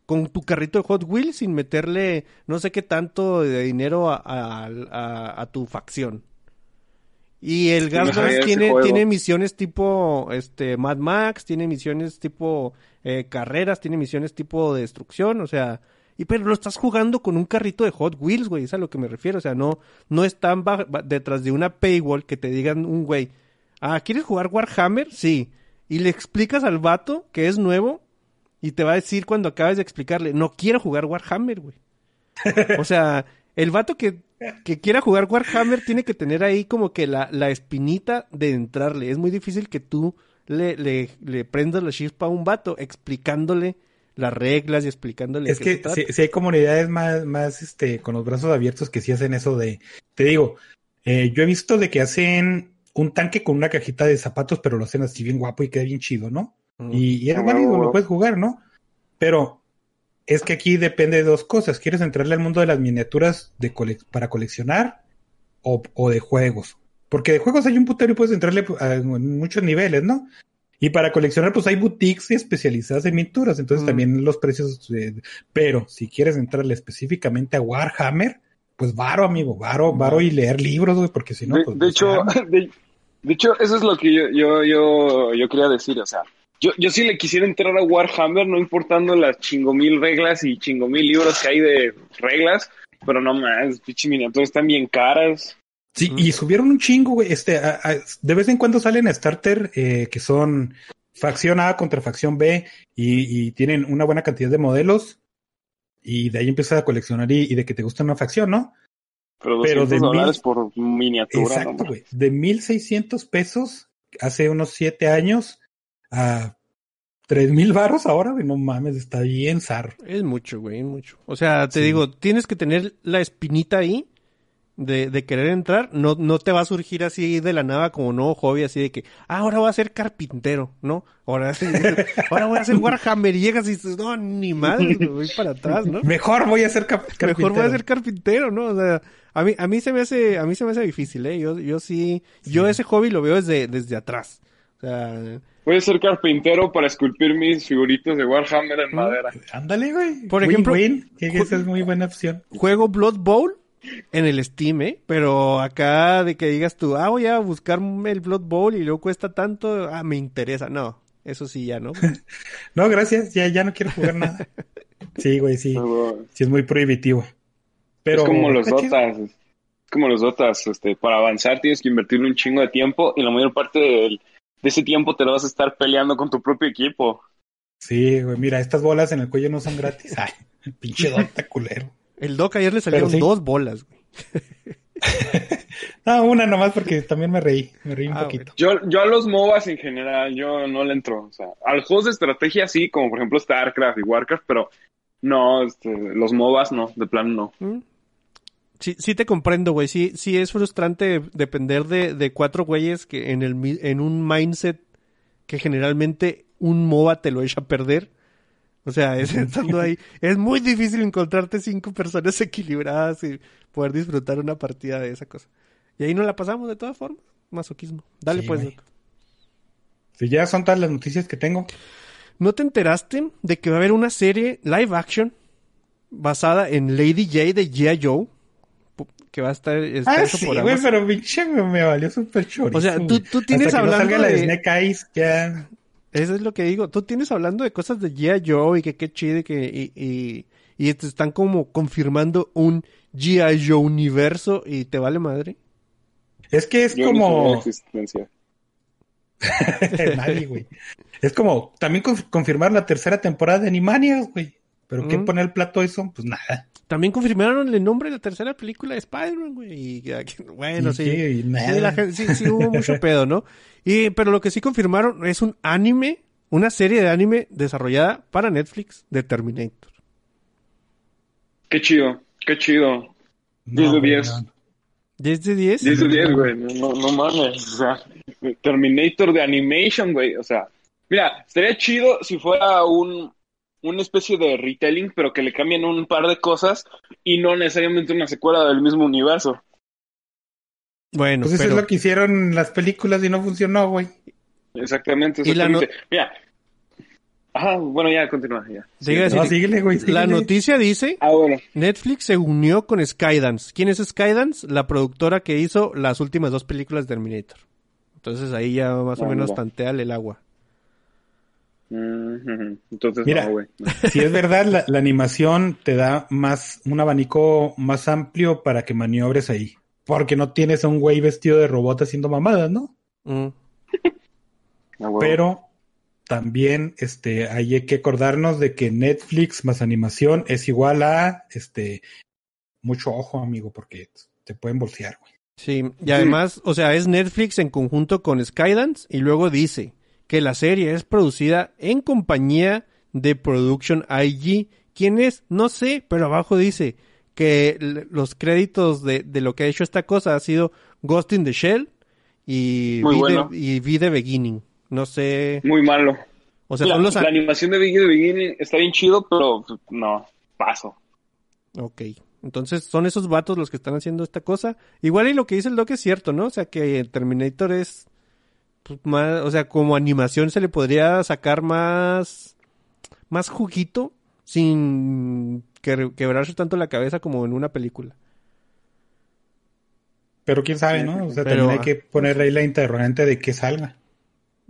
con tu carrito de Hot Wheels sin meterle no sé qué tanto de dinero a, a- a- a tu facción. Y el ese tiene, tiene misiones tipo este Mad Max, tiene misiones tipo eh, carreras, tiene misiones tipo destrucción, o sea, y pero lo estás jugando con un carrito de Hot Wheels, güey, es a lo que me refiero, o sea, no, no están detrás de una paywall que te digan un güey, ah, ¿quieres jugar Warhammer? Sí. Y le explicas al vato que es nuevo y te va a decir cuando acabes de explicarle, no quiero jugar Warhammer, güey. O sea, el vato que, que quiera jugar Warhammer tiene que tener ahí como que la, la espinita de entrarle. Es muy difícil que tú le, le, le prendas la chispa a un vato explicándole las reglas y explicándole Es que si, si hay comunidades más, más este, con los brazos abiertos que sí hacen eso de, te digo, eh, yo he visto de que hacen un tanque con una cajita de zapatos, pero lo hacen así bien guapo y queda bien chido, ¿no? Mm. Y, y es válido, lo puedes jugar, ¿no? Pero es que aquí depende de dos cosas. ¿Quieres entrarle al mundo de las miniaturas de cole- para coleccionar o, o de juegos? Porque de juegos hay un putero y puedes entrarle a, en muchos niveles, ¿no? Y para coleccionar, pues hay boutiques especializadas en miniaturas, entonces Mm. también los precios. eh, pero si quieres entrarle específicamente a Warhammer, pues varo, amigo, varo, varo y leer libros, güey, porque si no, de, pues. de hecho, de, de hecho, eso es lo que yo, yo, yo, yo quería decir. O sea, yo, yo sí le quisiera entrar a Warhammer, no importando las chingo mil reglas y chingo mil libros que hay de reglas, pero no más, pinche miniaturas están bien caras. Sí, y subieron un chingo, güey. Este, a- a- de vez en cuando salen starter eh, que son facción A contra facción B y, y tienen una buena cantidad de modelos y de ahí empiezas a coleccionar y, y de que te gusta una facción, ¿no? Pero Pero 200 de dólares mil- por miniatura. Exacto, ¿no? güey. De 1600 pesos hace unos siete años a tres mil varos ahora, güey. No mames, está bien zarro. Es mucho, güey, es mucho. O sea, te Sí. digo, tienes que tener la espinita ahí de, de querer entrar. No, no te va a surgir así de la nada como nuevo hobby, así de que, ah, ahora voy a ser carpintero, ¿no? Ahora, sí, ahora voy a hacer Warhammer y llegas y dices, no, ni madre, voy para atrás, ¿no? Mejor voy a ser carpintero. Mejor voy a ser carpintero, ¿no? O sea, a mí, a mí se me hace, a mí se me hace difícil, ¿eh? Yo, yo sí, yo ese hobby lo veo desde, desde atrás. O sea, Voy a ser carpintero para esculpir mis figuritas de Warhammer en madera. Ándale, güey. Por Win, ejemplo, win, que esa es muy buena opción. juego Blood Bowl en el Steam, ¿eh? Pero acá de que digas tú, ah, voy a buscar el Blood Bowl y luego cuesta tanto, ah, me interesa. No, eso sí ya, ¿no? No, gracias, ya, ya no quiero jugar nada. Sí, güey, sí. Sí, es muy prohibitivo. Pero es como los chido. dotas. Es como los dotas. Este, para avanzar tienes que invertirle un chingo de tiempo y la mayor parte del- de ese tiempo te lo vas a estar peleando con tu propio equipo. Sí, güey, mira, estas bolas en el cuello no son gratis. Ay, pinche dota culero. El Doc ayer le salieron sí. dos bolas, güey. No, una nomás porque también me reí, me reí un Ah, poquito. Yo, yo a los MOBAs en general, yo no le entro. O sea, a los juegos de estrategia sí, como por ejemplo StarCraft y Warcraft, pero no, este, los MOBAs no, de plano no. Sí, sí te comprendo, güey. Sí, sí es frustrante depender de, de cuatro güeyes que en el en un mindset que generalmente un MOBA te lo echa a perder. O sea, es estando ahí. Es muy difícil encontrarte cinco personas equilibradas y poder disfrutar una partida de esa cosa. Y ahí no la pasamos de todas formas. Masoquismo. Dale Sí, pues. Si ya son todas las noticias que tengo. ¿No te enteraste de que va a haber una serie live action basada en Lady J de G.I. Joe? Que va a estar... está Ah, sí, por güey, pero pinche me, me valió súper chorizo. O sea, tú- tú tienes Hasta que no hablando salga la de- Snake Eyes, ya... Eso es lo que digo. Tú tienes hablando de cosas de G.I. Joe y que qué chido y que... Y, y, y te están como confirmando un G.I. Joe universo y te vale madre. Es que es Yo no sabía la como... existencia. Nadie, güey. Es como también con- confirmar la tercera temporada de Animaniacs, güey. Pero ¿qué Mm. pone el plato eso? Pues nada. También confirmaron el nombre de la tercera película de Spider-Man, güey. Y, que- bueno, Y sí. qué. Sí, la sí, sí hubo mucho pedo, ¿no? Y, pero lo que sí confirmaron es un anime, una serie de anime desarrollada para Netflix de Terminator. Qué chido, qué chido. Diez de güey, diez. no. ¿10 de 10? 10 de 10, güey. No, no, mames. O sea, Terminator de animation, güey. O sea, mira, estaría chido si fuera un, una especie de retelling, pero que le cambien un par de cosas y no necesariamente una secuela del mismo universo. Bueno, Pues eso pero es lo que hicieron las películas y no funcionó, güey. Exactamente, Y la exactamente. Mira. Ajá, bueno, ya, continúa, ya. No, síguele, güey. la noticia dice, Ah, bueno. Netflix se unió con Skydance. ¿Quién es Skydance? La productora que hizo las últimas dos películas de Terminator. Entonces ahí ya más o Ah, menos mira. tanteale el agua. Entonces, Mira. no, güey. no. Si es verdad, la, la animación te da más, un abanico más amplio para que maniobres ahí. Porque no tienes a un güey vestido de robot haciendo mamadas, ¿no? Mm. Ah. Pero también este, hay que acordarnos de que Netflix más animación es igual a este mucho ojo, amigo, porque te pueden bolsear, güey. Sí, y además, o sea, es Netflix en conjunto con Skydance y luego dice que la serie es producida en compañía de Production IG. ¿Quién es? No sé, pero abajo dice que los créditos de, de lo que ha hecho esta cosa ha sido Ghost in the Shell y Muy Be bueno. the, y Be the Beginning. No sé, Muy malo. o sea, Mira, son los... la animación de Biggie the Beginning está bien chido, pero no, paso. Ok. Entonces son esos vatos los que están haciendo esta cosa. Igual y lo que dice el Doc es cierto, ¿no? O sea que Terminator es más, o sea, como animación se le podría sacar más, más juguito sin que- quebrarse tanto la cabeza como en una película. Pero quién sabe, ¿no? O sea, Pero, también hay ah, que poner ahí la interrogante de que salga.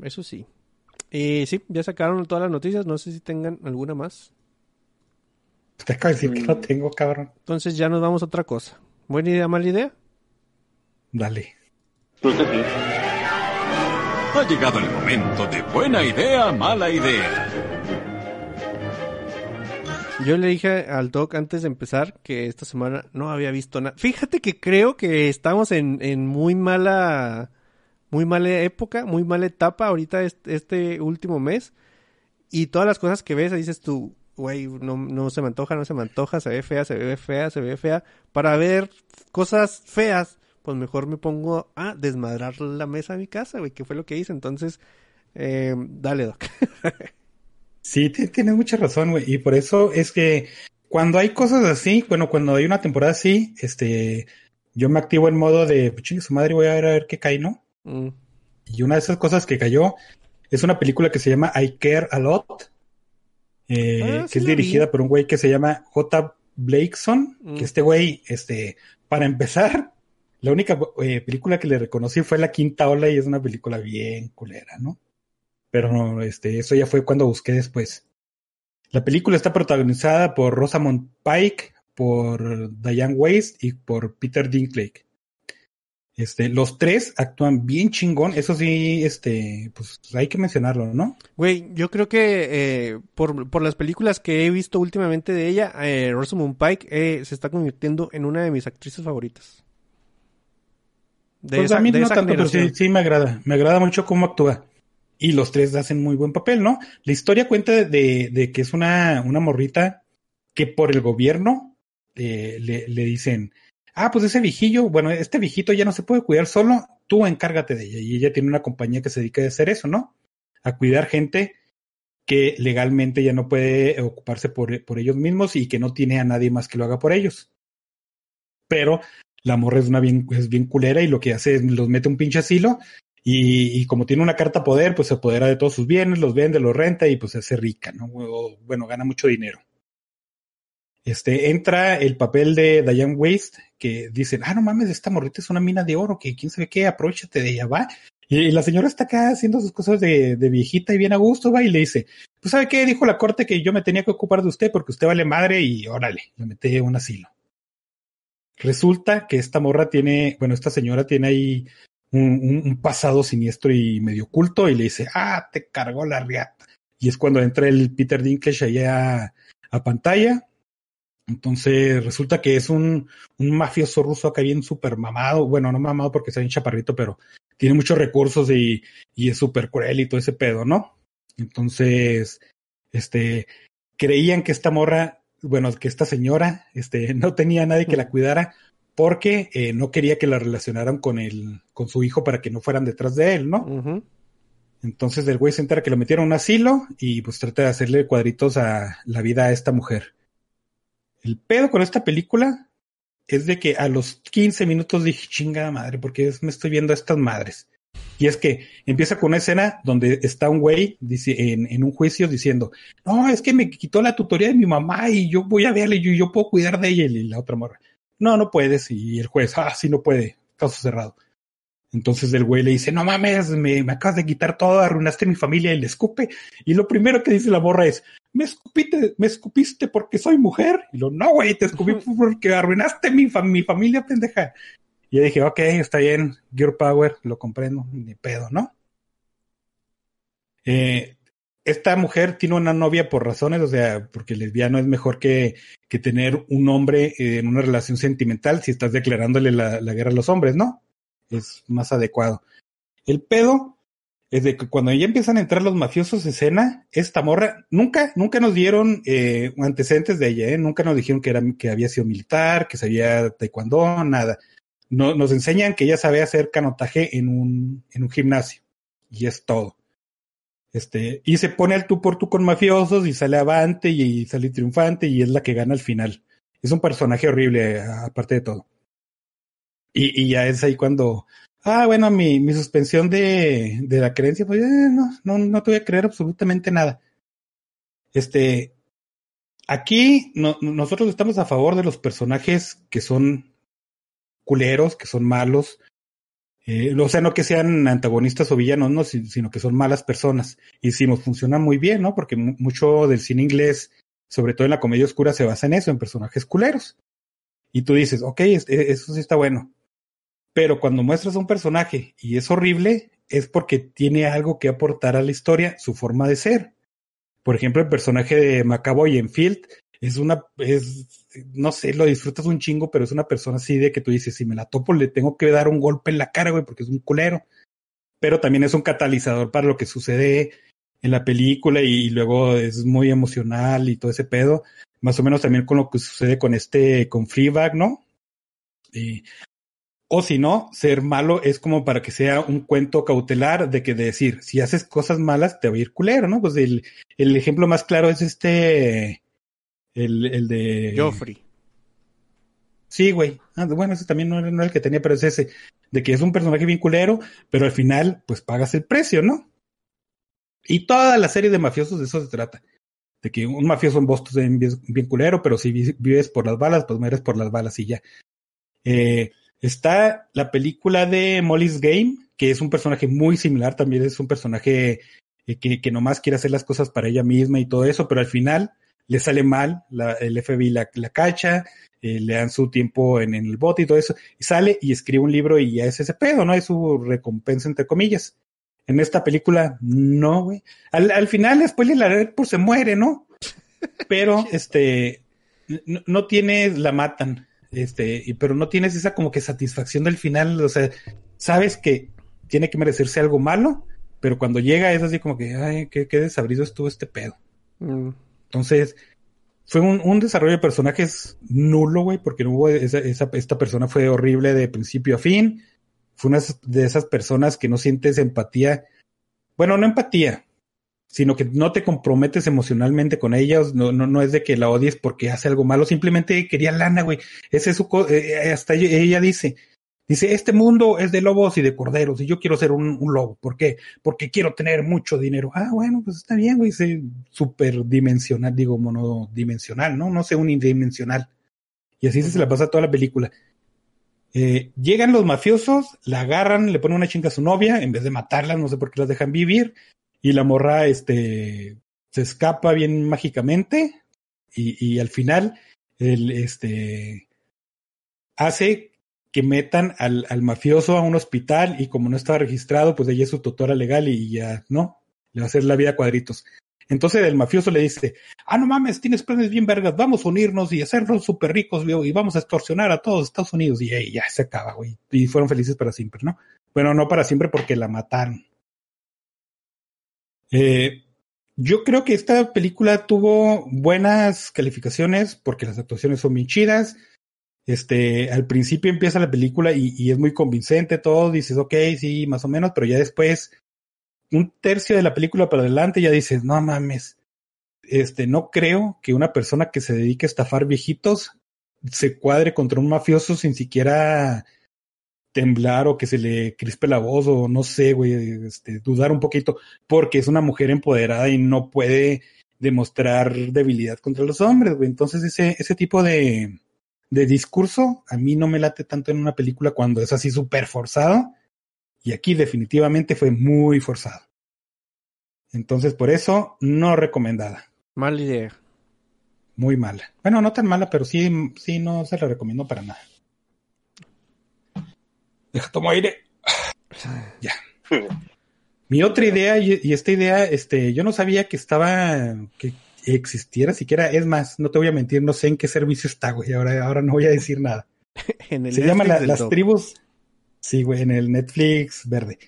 Eso sí. Y sí, ya sacaron todas las noticias. No sé si tengan alguna más. Te acabo de decir que Mm. no tengo, cabrón. Entonces ya nos vamos a otra cosa. ¿Buena idea, mala idea? Dale. Sí. Ha llegado el momento de buena idea, mala idea. Yo le dije al Doc antes de empezar que esta semana no había visto nada. Fíjate que creo que estamos en, en muy mala, muy mala época, muy mala etapa ahorita este, último mes. Y todas las cosas que ves, dices tú, güey, no, no se me antoja, no se me antoja, se ve fea, se ve fea, se ve fea. Para ver cosas feas, pues mejor me pongo a desmadrar la mesa de mi casa, güey, que fue lo que hice. Entonces, eh, dale, Doc. Sí, ti- tienes mucha razón, güey. Y por eso es que cuando hay cosas así, bueno, cuando hay una temporada así, este, yo me activo en modo de, pues chingue su madre, voy a ver a ver qué cae, ¿no? Mm, Y una de esas cosas que cayó es una película que se llama I Care a Lot, eh, Ah, que sí es vi. dirigida por un güey que se llama J. Blakeson, Mm. que este güey, este, para empezar, la única eh, película que le reconocí fue La Quinta Ola y es una película bien culera, ¿no? Pero no, este, eso ya fue cuando busqué después. La película está protagonizada por Rosamund Pike, por Diane Weiss y por Peter Dinklage. Este, los tres actúan bien chingón, eso sí, este, pues hay que mencionarlo, ¿no? Güey, yo creo que eh, por, por las películas que he visto últimamente de ella, eh, Rosamund Pike eh, se está convirtiendo en una de mis actrices favoritas. De pues esa, a mí de no esa tanto, pero sí, sí me agrada, me agrada mucho cómo actúa. Y los tres hacen muy buen papel, ¿no? La historia cuenta de, de que es una, una morrita que por el gobierno eh, le, le dicen, ah, pues ese viejillo, bueno, este viejito ya no se puede cuidar solo, tú encárgate de ella. Y ella tiene una compañía que se dedica a hacer eso, ¿no? A cuidar gente que legalmente ya no puede ocuparse por, por ellos mismos y que no tiene a nadie más que lo haga por ellos. Pero la morra es una bien, es bien culera y lo que hace es los mete un pinche asilo Y, como tiene una carta poder, pues se apodera de todos sus bienes, los vende, los renta y pues se hace rica, ¿no? O, bueno, gana mucho dinero. Este, entra el papel de Diane Waste, que dicen, ah, no mames, esta morrita es una mina de oro, que quién sabe qué, aprovechate de ella, va. Y, la señora está acá haciendo sus cosas de, de, viejita y bien a gusto, va, y le dice, pues sabe qué, dijo la corte que yo me tenía que ocupar de usted porque usted vale madre y órale, le metí a un asilo. Resulta que esta morra tiene, bueno, esta señora tiene ahí un, pasado siniestro y medio oculto y le dice, ah, te cargó la riata. Y es cuando entra el Peter Dinklage allá a pantalla entonces resulta que es un, un mafioso ruso acá bien súper mamado, bueno, no mamado porque está bien chaparrito, pero tiene muchos recursos y, y es súper cruel y todo ese pedo, ¿no? Entonces, este, creían que esta morra, bueno, que esta señora, este, no tenía nadie que la cuidara porque eh, no quería que la relacionaran con el, con su hijo para que no fueran detrás de él, ¿no? Uh -huh. Entonces el güey se entera que lo metieron a un asilo y pues trata de hacerle cuadritos a la vida a esta mujer. El pedo con esta película es de que a los 15 minutos dije, chingada madre, porque me estoy viendo a estas madres. Y es que empieza con una escena donde está un güey dice, en, en, un juicio diciendo, no, es que me quitó la tutoría de mi mamá y yo voy a verle y yo, yo puedo cuidar de ella. Y la otra morra, no, no puedes. Y el juez, ah, sí, no puede, caso cerrado. Entonces el güey le dice, no mames, me, me acabas de quitar todo, arruinaste mi familia y le escupe. Y lo primero que dice la morra es, me escupiste, me escupiste porque soy mujer. Y lo, no, güey, te escupí porque arruinaste mi, fam mi familia, pendeja. Y yo dije, ok, está bien, Gear Power, lo comprendo, ni pedo, ¿no? Eh, esta mujer tiene una novia por razones, o sea, porque lesbiano es mejor que, que tener un hombre en una relación sentimental si estás declarándole la, la guerra a los hombres, ¿no? Es más adecuado. El pedo es de que cuando ya empiezan a entrar los mafiosos de escena, esta morra, nunca, nunca nos dieron eh, antecedentes de ella, ¿eh? nunca nos dijeron que, era, que había sido militar, que sabía taekwondo, nada. No, nos enseñan que ella sabe hacer canotaje en un, en un gimnasio. Y es todo. Este, y se pone al tú por tú con mafiosos y sale avante y, sale triunfante y es la que gana al final. Es un personaje horrible, aparte de todo. Y, y ya es ahí cuando Ah, bueno, mi, mi suspensión de, de la creencia, pues eh, no, no, no te voy a creer absolutamente nada. Este, aquí no, nosotros estamos a favor de los personajes que son culeros, que son malos, eh, o sea, no que sean antagonistas o villanos, no, sino que son malas personas. Y decimos, funciona muy bien, ¿no? Porque mucho del cine inglés, sobre todo en la comedia oscura, se basa en eso, en personajes culeros. Y tú dices, ok, eso sí está bueno. Pero cuando muestras a un personaje y es horrible, es porque tiene algo que aportar a la historia, su forma de ser. Por ejemplo, el personaje de McAvoy en Field es una, es, no sé, lo disfrutas un chingo, pero es una persona así de que tú dices, si me la topo, le tengo que dar un golpe en la cara, güey, porque es un culero. Pero también es un catalizador para lo que sucede en la película y luego es muy emocional y todo ese pedo. Más o menos también con lo que sucede con este, con Fleabag, ¿no? Y o si no, ser malo es como para que sea un cuento cautelar de que decir, si haces cosas malas te va a ir culero, ¿no? Pues el, el ejemplo más claro es este, el, el de... Joffrey. Sí, güey. Ah, bueno, ese también no era, no era el que tenía, pero es ese, de que es un personaje bien culero, pero al final, pues pagas el precio, ¿no? Y toda la serie de mafiosos de eso se trata. De que un mafioso en Boston es bien, bien culero, pero si vives por las balas, pues mueres por las balas y ya. Eh, Está la película de Molly's Game, que es un personaje muy similar, también es un personaje eh, que, que nomás quiere hacer las cosas para ella misma y todo eso, pero al final le sale mal, la, el FBI la, la cacha, eh, le dan su tiempo en, en, el bote y todo eso, y sale y escribe un libro y ya es ese pedo, ¿no? Es su recompensa, entre comillas. En esta película, no, güey. Al, al final, después de la red, pues se muere, ¿no? Pero, este, no, no tiene, la matan este, y, pero no tienes esa como que satisfacción del final, o sea, sabes que tiene que merecerse algo malo, pero cuando llega es así como que, ay, qué, qué desabrido estuvo este pedo. Mm. Entonces, fue un, un, desarrollo de personajes nulo, güey, porque no hubo esa, esa, esta persona fue horrible de principio a fin. Fue una de esas personas que no sientes empatía. Bueno, no empatía, sino que no te comprometes emocionalmente con ellos, no, no, no es de que la odies porque hace algo malo, simplemente quería lana, güey. Ese es su, eh, hasta ella, ella, dice, Dice, este mundo es de lobos y de corderos y yo quiero ser un, un lobo. ¿Por qué? Porque quiero tener mucho dinero. Ah, bueno, pues está bien, güey. Dice, superdimensional, digo, monodimensional, ¿no? No sé, unidimensional. Y así se la pasa toda la película. Eh, llegan los mafiosos, la agarran, le ponen una chinga a su novia, en vez de matarla, no sé por qué las dejan vivir. Y la morra, este, se escapa bien mágicamente. Y, y al final, el, este, hace metan al, mafioso a un hospital y como no estaba registrado, pues ella es su tutora legal y ya, ¿no? Le va a hacer la vida a cuadritos. Entonces el mafioso le dice, ah, no mames, tienes planes bien vergas, vamos a unirnos y hacernos súper ricos, y vamos a extorsionar a todos Estados Unidos. Y ahí ya se acaba, güey. Y fueron felices para siempre, ¿no? Bueno, no para siempre porque la mataron. Eh, yo creo que esta película tuvo buenas calificaciones porque las actuaciones son bien chidas. Este, al principio empieza la película y, y, es muy convincente todo, dices, ok, sí, más o menos, pero ya después, un tercio de la película para adelante, ya dices, no mames, este, no creo que una persona que se dedique a estafar viejitos se cuadre contra un mafioso sin siquiera temblar o que se le crispe la voz o no sé, güey, este, dudar un poquito, porque es una mujer empoderada y no puede demostrar debilidad contra los hombres, güey. Entonces ese, ese tipo de, de discurso, a mí no me late tanto en una película cuando es así súper forzado. Y aquí definitivamente fue muy forzado. Entonces, por eso, no recomendada. Mala idea. Muy mala. Bueno, no tan mala, pero sí, sí, no se la recomiendo para nada. Deja, tomo aire. ya. Mi otra idea, y, y, esta idea, este, yo no sabía que estaba, que existiera siquiera. Es más, no te voy a mentir, no sé en qué servicio está, güey. Ahora, ahora no voy a decir nada. en el se llama la, Las top. Tribus. Sí, güey, en el Netflix verde.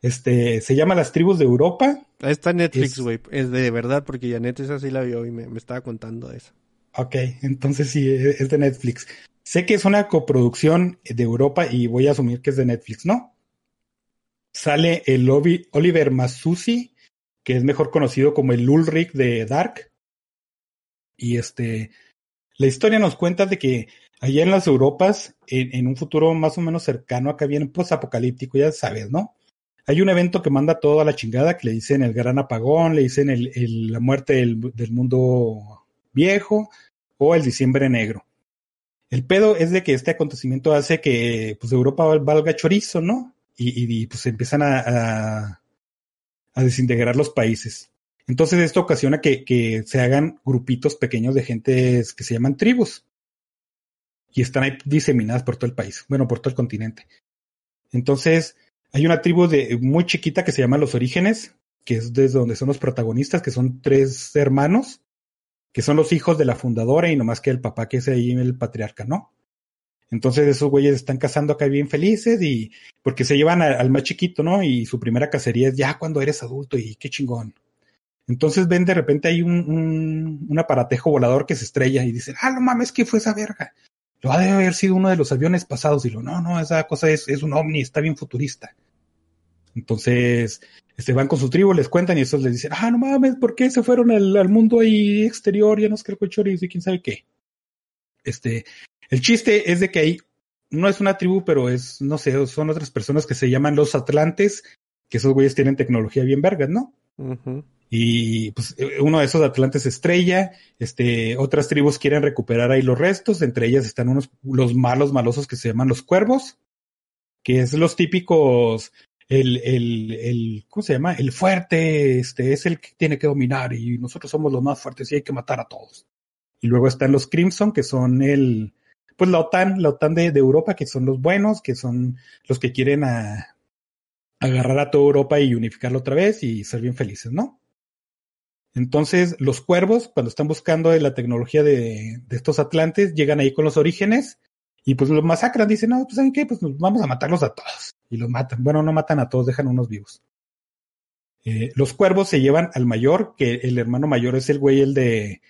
Este, se llama Las Tribus de Europa. Ahí está Netflix, güey. Es, es, de verdad, porque Janet esa sí la vio y me, me estaba contando eso. Ok, entonces sí, es de Netflix. Sé que es una coproducción de Europa y voy a asumir que es de Netflix, ¿no? Sale el Oliver Masucci, que es mejor conocido como el Ulrich de Dark. Y este, la historia nos cuenta de que allá en las Europas, en, un futuro más o menos cercano, acá viene post-apocalíptico, ya sabes, ¿no? Hay un evento que manda todo a la chingada, que le dicen el gran apagón, le dicen la muerte del, mundo viejo o el diciembre negro. El pedo es de que este acontecimiento hace que pues Europa valga chorizo, ¿no? Y, pues empiezan a, desintegrar los países. Entonces esto ocasiona que, se hagan grupitos pequeños de gente que se llaman tribus. Y están ahí diseminadas por todo el país, bueno, por todo el continente. Entonces, hay una tribu de, muy chiquita que se llama Los Orígenes, que es desde donde son los protagonistas, que son tres hermanos, que son los hijos de la fundadora y nomás que el papá que es ahí el patriarca, ¿no? Entonces esos güeyes están cazando acá bien felices y porque se llevan al más chiquito, ¿no? Y su primera cacería es ya cuando eres adulto y qué chingón. Entonces ven de repente hay un, un, un aparatejo volador que se estrella y dicen, ah, no mames, ¿qué fue esa verga? Lo ha de haber sido uno de los aviones pasados. Y lo, no, no, esa cosa es, es un ovni, está bien futurista. Entonces, este, van con su tribu, les cuentan y esos les dicen, ah, no mames, ¿por qué se fueron al, mundo ahí exterior? Ya nos creo chorizo y quién sabe qué. Este, el chiste es de que ahí no es una tribu, pero es, no sé, son otras personas que se llaman los Atlantes, que esos güeyes tienen tecnología bien vergas, ¿no? Y pues uno de esos Atlantes estrella, este, otras tribus quieren recuperar ahí los restos, entre ellas están unos, los malos malosos que se llaman los cuervos, que es los típicos, el, el, el, ¿cómo se llama? El fuerte, este, es el que tiene que dominar y nosotros somos los más fuertes y hay que matar a todos. Y luego están los Crimson, que son el, pues la OTAN, la OTAN de, de Europa, que son los buenos, que son los que quieren a, agarrar a toda Europa y unificarlo otra vez y ser bien felices, ¿no? Entonces, los cuervos, cuando están buscando la tecnología de, de, estos atlantes, llegan ahí con los orígenes y pues los masacran. Dicen, no, pues ¿saben qué? Pues vamos a matarlos a todos. Y los matan. Bueno, no matan a todos, dejan unos vivos. Eh, los cuervos se llevan al mayor, que el hermano mayor es el güey, el de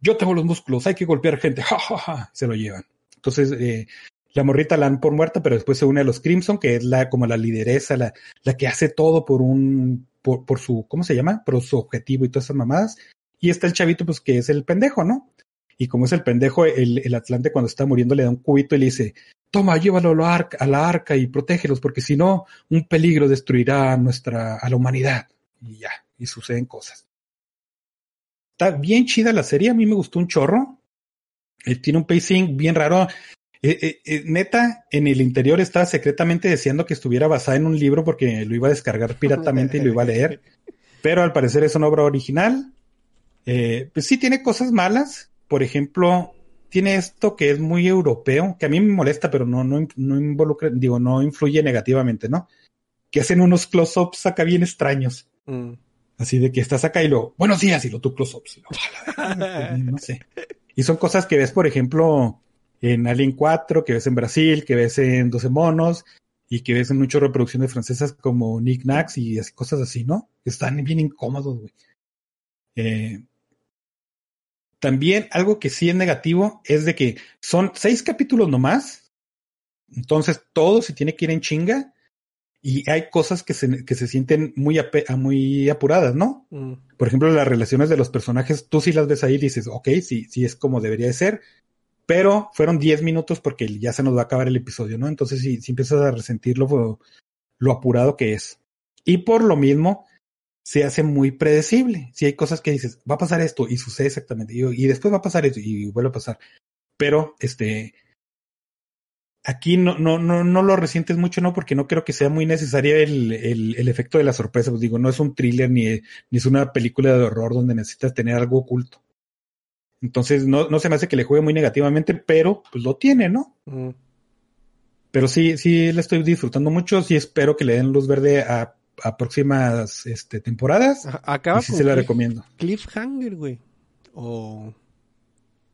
yo tengo los músculos, hay que golpear gente, ja. Se lo llevan. Entonces, eh, la morrita la dan por muerta, pero después se une a los Crimson, que es la como la lideresa, la, la que hace todo por un por, por su, ¿cómo se llama? Por su objetivo y todas esas mamadas. Y está el chavito, pues que es el pendejo, ¿no? Y como es el pendejo, el, el Atlante cuando está muriendo le da un cubito y le dice, toma, llévalo a la arca, a la arca y protégelos, porque si no, un peligro destruirá a nuestra, a la humanidad. Y ya, y suceden cosas. Está bien chida la serie, a mí me gustó un chorro. Eh, tiene un pacing bien raro. Eh, eh, eh, neta, en el interior estaba secretamente deseando que estuviera basada en un libro porque lo iba a descargar piratamente y lo iba a leer. Pero al parecer es una obra original. Eh, pues sí tiene cosas malas. Por ejemplo, tiene esto que es muy europeo, que a mí me molesta, pero no, no, no involucra, digo, no influye negativamente, ¿no? Que hacen unos close-ups acá bien extraños. Mm. Así de que estás acá y lo, buenos días, y lo tú close-ups. no sé. Y son cosas que ves, por ejemplo, en Alien 4, que ves en Brasil, que ves en 12 monos, y que ves en muchas reproducciones francesas como Nick Nax y así, cosas así, ¿no? Están bien incómodos, güey. Eh, también algo que sí es negativo es de que son seis capítulos nomás. Entonces todo se tiene que ir en chinga. Y hay cosas que se, que se sienten muy, ape- a- muy apuradas, ¿no? Mm. Por ejemplo, las relaciones de los personajes, tú sí las ves ahí y dices, ok, sí, sí es como debería de ser. Pero fueron 10 minutos porque ya se nos va a acabar el episodio, ¿no? Entonces sí, sí empiezas a resentir lo, lo apurado que es. Y por lo mismo, se hace muy predecible. Si hay cosas que dices, va a pasar esto y sucede exactamente, y, después va a pasar esto y vuelve a pasar. Pero, este, aquí no, no, no, no lo resientes mucho, ¿no? Porque no creo que sea muy necesario el, el, el efecto de la sorpresa. Pues digo, no es un thriller ni, ni es una película de horror donde necesitas tener algo oculto. Entonces, no, no se me hace que le juegue muy negativamente, pero pues lo tiene, ¿no? Mm. Pero sí, sí le estoy disfrutando mucho. Sí espero que le den luz verde a, a próximas este, temporadas. Acaba y sí con se la recomiendo. Cliffhanger, güey. O.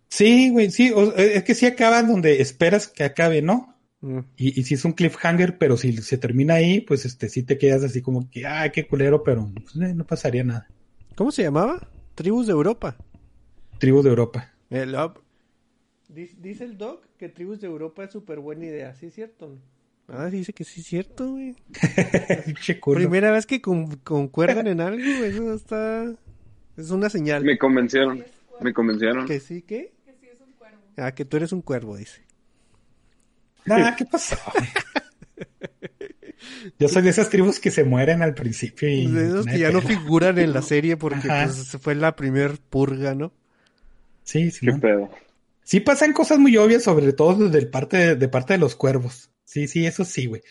Sí, güey, sí. o- es que sí acaba donde esperas que acabe, ¿no? Mm. Y, y si es un cliffhanger, pero si se termina ahí, pues este sí te quedas así como que, ay, qué culero, pero pues, eh, no pasaría nada. ¿Cómo se llamaba? Tribus de Europa. Tribu de Europa. El up. Dice, el doc que Tribus de Europa es súper buena idea, ¿sí es cierto? Ah, dice que sí es cierto, güey. Primera vez que con- concuerdan en algo, güey, eso está... Es una señal. Me convencieron. Me convencieron. ¿Que sí, qué? Ah, que tú eres un cuervo, dice. Nah, ¿qué pasó? Yo soy de esas tribus que se mueren al principio y... De esos que ya no figuran en la serie porque pues, fue la primer purga, ¿no? Sí, sí. Qué pedo. Sí pasan cosas muy obvias, sobre todo de parte de, de parte de los cuervos. Sí, sí, eso sí, güey.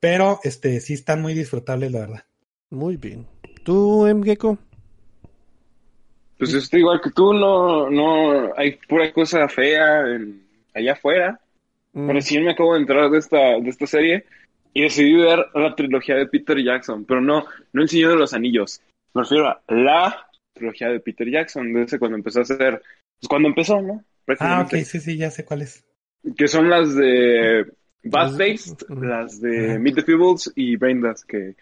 Pero, este, sí están muy disfrutables, la verdad. Muy bien. ¿Tú, M. Gecko? Pues estoy igual que tú, no, no, hay pura cosa fea en- allá afuera. Mm, Pero sí me acabo de entrar de esta, de esta serie y decidí ver la trilogía de Peter Jackson, pero no, no el Señor de los Anillos. Me refiero a la trilogía de Peter Jackson, desde cuando empezó a hacer, pues cuando empezó, ¿no? Ah, ok, sí, sí, ya sé cuál es. Que son las de Bad Taste, las de. Meet the Feebles y Brain que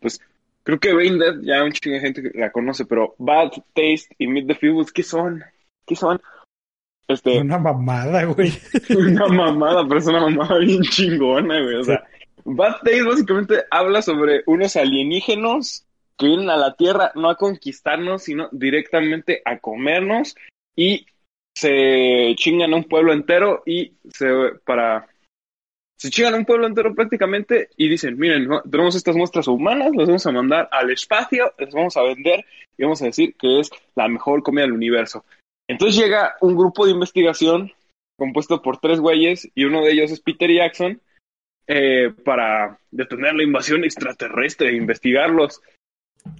pues creo que Brain ya un chingo de gente la conoce, pero Bad Taste y Meet the Feebles, ¿qué son? ¿Qué son? Este, Una mamada, güey. una mamada, pero es una mamada bien chingona, güey. O sea, Bad Taste básicamente habla sobre unos alienígenos que vienen a la Tierra no a conquistarnos, sino directamente a comernos y se chingan a un pueblo entero y se para se chingan un pueblo entero prácticamente y dicen, miren, tenemos estas muestras humanas, las vamos a mandar al espacio, las vamos a vender y vamos a decir que es la mejor comida del universo. Entonces llega un grupo de investigación compuesto por tres güeyes y uno de ellos es Peter Jackson eh, para detener la invasión extraterrestre e investigarlos.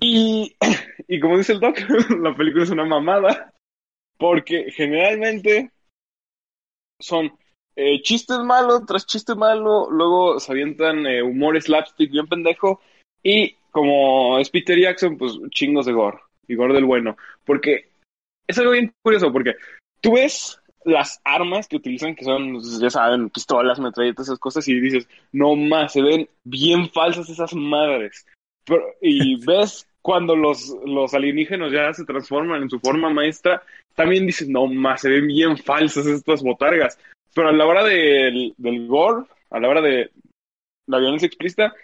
Y, y como dice el doc, la película es una mamada porque generalmente son eh, chistes malos tras chiste malo, luego se avientan eh, humor slapstick bien pendejo y como es Peter Jackson, pues chingos de gore y gore del bueno, porque es algo bien curioso porque tú ves las armas que utilizan, que son, pues, ya saben, pistolas, metralletas, esas cosas, y dices, no más, se ven bien falsas esas madres. Pero, y ves cuando los, los alienígenos ya se transforman en su forma maestra, también dices, no más, se ven bien falsas estas botargas. Pero a la hora del, del gore, a la hora de la violencia explícita,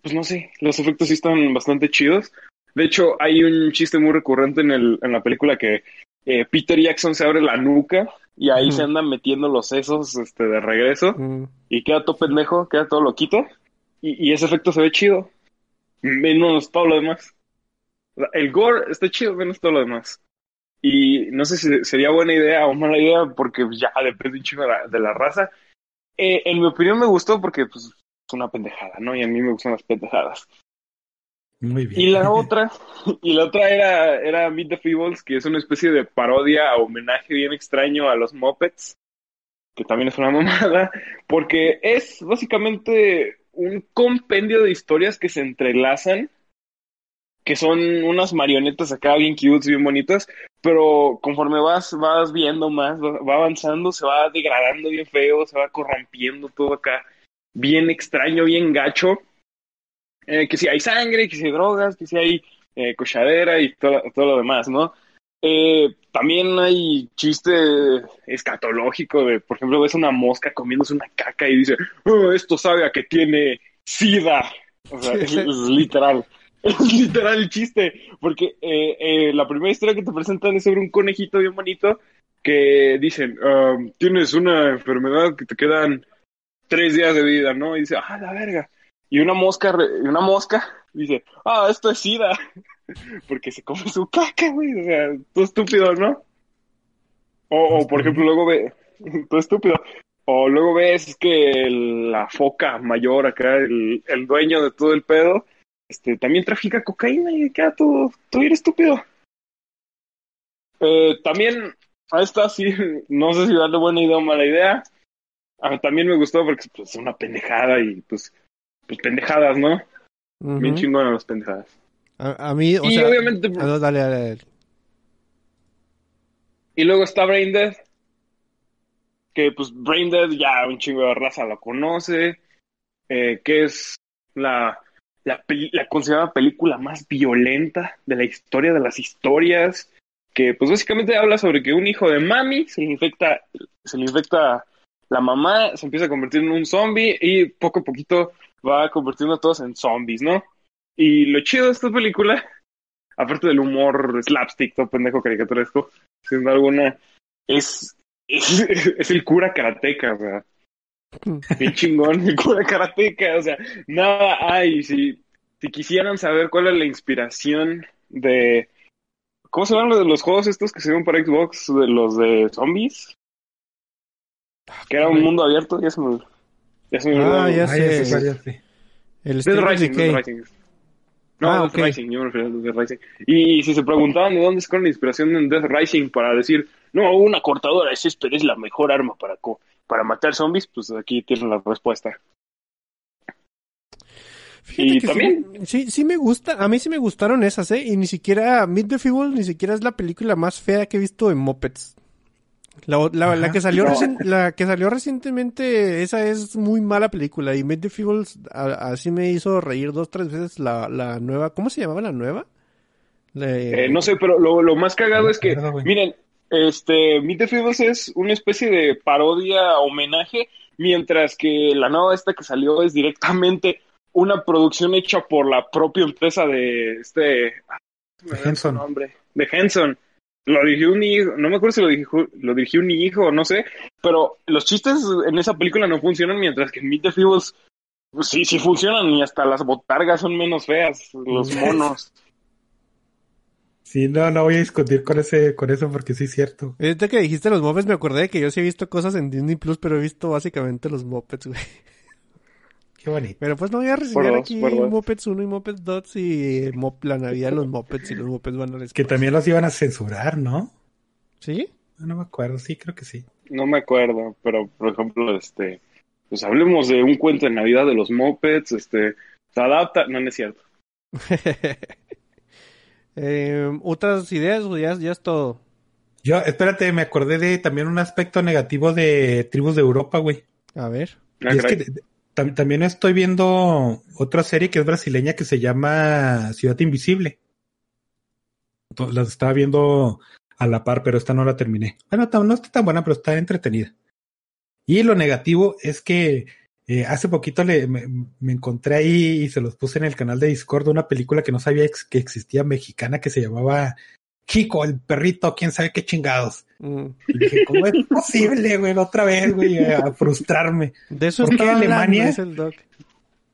pues no sé, los efectos sí están bastante chidos. De hecho, hay un chiste muy recurrente en, el, en la película que eh, Peter Jackson se abre la nuca y ahí se andan metiendo los sesos este, de regreso Mm. y queda todo pendejo, queda todo loquito y, y ese efecto se ve chido, menos todo lo demás. O el gore está chido, menos todo lo demás. Y no sé si sería buena idea o mala idea porque ya depende un chingo de la, de la raza. Eh, en mi opinión me gustó porque pues, es una pendejada, ¿no? Y a mí me gustan las pendejadas. Muy bien. Y la otra, y la otra era, era Meet the Feebles, que es una especie de parodia, homenaje bien extraño a los Muppets, que también es una mamada, porque es básicamente un compendio de historias que se entrelazan, que son unas marionetas acá bien cutes, bien bonitas, pero conforme vas, vas viendo más, va, va avanzando, se va degradando bien feo, se va corrompiendo todo acá, bien extraño, bien gacho eh, que si hay sangre, que si hay drogas, que si hay eh, cochadera y todo, todo lo demás, ¿no? Eh, también hay chiste escatológico de, por ejemplo, ves una mosca comiéndose una caca y dice, "Oh, esto sabe a que tiene sida. O sea, es, es literal. Es literal el chiste, porque eh, eh, la primera historia que te presentan es sobre un conejito bien bonito que dicen, "Ah, tienes una enfermedad que te quedan tres días de vida, ¿no? Y dice, ah, la verga. Y una mosca, re- una mosca dice, ah, esto es sida. Porque se come su caca, güey. O sea, todo estúpido, ¿no? O, o por ejemplo, luego ve, todo estúpido. O luego ves que el- la foca mayor acá, el, el dueño de todo el pedo, este, también trafica cocaína y queda todo, todo bien estúpido. Eh, también, a esta sí, no sé si darle buena idea o mala idea. También me gustó porque pues, es una pendejada y pues, pues pendejadas, ¿no? Bien Ujú. chingonas las pendejadas. A, a mí, o y sea... obviamente, ah, no, dale, dale, dale. y luego está Brain Dead, que pues Brain Dead ya un chingo de raza lo conoce, eh, que es la, la, la considerada película más violenta de la historia de las historias, que pues básicamente habla sobre que un hijo de mami se le infecta, se le infecta la mamá, se empieza a convertir en un zombie y poco a poquito va convirtiendo a todos en zombies, ¿no? Y lo chido de esta película, aparte del humor slapstick, todo pendejo caricaturesco, sin duda alguna, es, es, es el cura karateca, o sea, bien chingón, el cura karateca, o sea, nada hay, si, si quisieran saber cuál es la inspiración de, ¿cómo se llaman los, los juegos estos que se ven para Xbox, de los de zombies? Que era un mundo abierto, ya se me, ya se me Ah, olvidó. ya sé. El Dead Rising. Dead Rising. No, Ah, Death. Rising, yo me refiero a Death Rising. Y si se preguntaban de dónde sacaron la inspiración en Death Rising para decir, no, una cortadora de césped es la mejor arma para, co- para matar zombies, pues aquí tienen la respuesta. Fíjate Y que también- Sí, sí, sí me gusta. A mí sí me gustaron esas, ¿eh? Y ni siquiera Meet the Feebles ni siquiera es la película más fea que he visto en Muppets. La, la, la que salió recien- la que salió recientemente, esa es muy mala película. Y Meet the Feebles así me hizo reír dos, tres veces la, la nueva. ¿Cómo se llamaba la nueva? Le- Eh, no sé, pero lo, lo más cagado No es que, miren, este, Meet the Feebles es una especie de parodia, homenaje, mientras que la nueva esta que salió es directamente una producción hecha por la propia empresa de este... ah, Henson. nombre. De Henson. Lo dirigió un hijo, no me acuerdo si lo dirigió, lo dirigió un hijo o no sé, pero los chistes en esa película no funcionan, mientras que en Meet the Feebles pues, sí, sí funcionan y hasta las botargas son menos feas, los monos. Sí, no, no voy a discutir con ese, con eso porque sí es cierto. Ahorita que dijiste los Muppets me acordé de que yo sí he visto cosas en Disney Plus, pero he visto básicamente los Muppets, güey. Qué bonito. Pero pues no voy a dos, aquí. Muppets 1 y Muppets 2 y Mop- la Navidad de los Muppets y los Muppets van a la Que también los iban a censurar, ¿no? ¿Sí? No, no me acuerdo, sí, creo que sí. No me acuerdo, pero por ejemplo, este, pues hablemos de un cuento de Navidad de los Muppets, este, se adapta, no, no es cierto. Eh, ¿Otras ideas o ya, ya es todo? Yo, espérate, me acordé de también un aspecto negativo de Tribus de Europa, güey. A ver. Ah, Y es que tam- también estoy viendo otra serie que es brasileña que se llama Ciudad Invisible. To- La estaba viendo a la par, pero esta no la terminé. Bueno, no está tan buena, pero está entretenida. Y lo negativo es que eh, hace poquito le, me, encontré ahí y se los puse en el canal de Discord una película que no sabía que existía mexicana que se llamaba Chico, el perrito, quién sabe qué chingados. Mm. Y dije, ¿cómo es posible, güey? Otra vez, güey, a frustrarme. De eso ¿Por qué Alemania? dice el doc.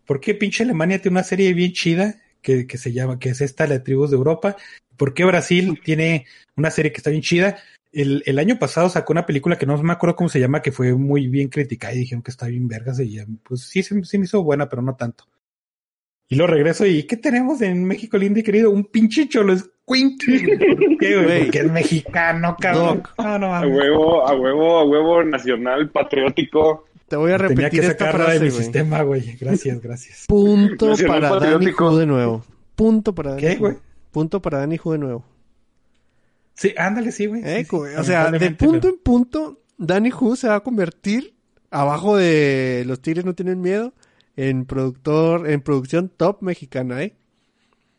¿Por qué pinche Alemania tiene una serie bien chida que, que se llama, que es esta, la de Tribus de Europa? ¿Por qué Brasil tiene una serie que está bien chida? El, el año pasado sacó una película que no me acuerdo cómo se llama, que fue muy bien criticada y dijeron que está bien vergas y pues sí, se, sí me hizo buena, pero no tanto. Y lo regreso y ¿qué tenemos en México lindo y querido? Un pinche cholo Porque es mexicano, cabrón. No, no, A huevo, a huevo, a huevo nacional, patriótico. Te voy a Tenía repetir que esta sacarla de frase, mi güey. sistema, güey. Gracias, gracias. Punto Nacional para Dani patriótico. Hu de nuevo. Punto para Dani ¿Qué, güey? Punto para Dani Hu de nuevo. Sí, ándale, sí, güey. Eh, Sí, güey, o sea, de punto pero- en punto, Danny Hu se va a convertir abajo de Los Tigres No Tienen Miedo en productor, en producción top mexicana, ¿eh?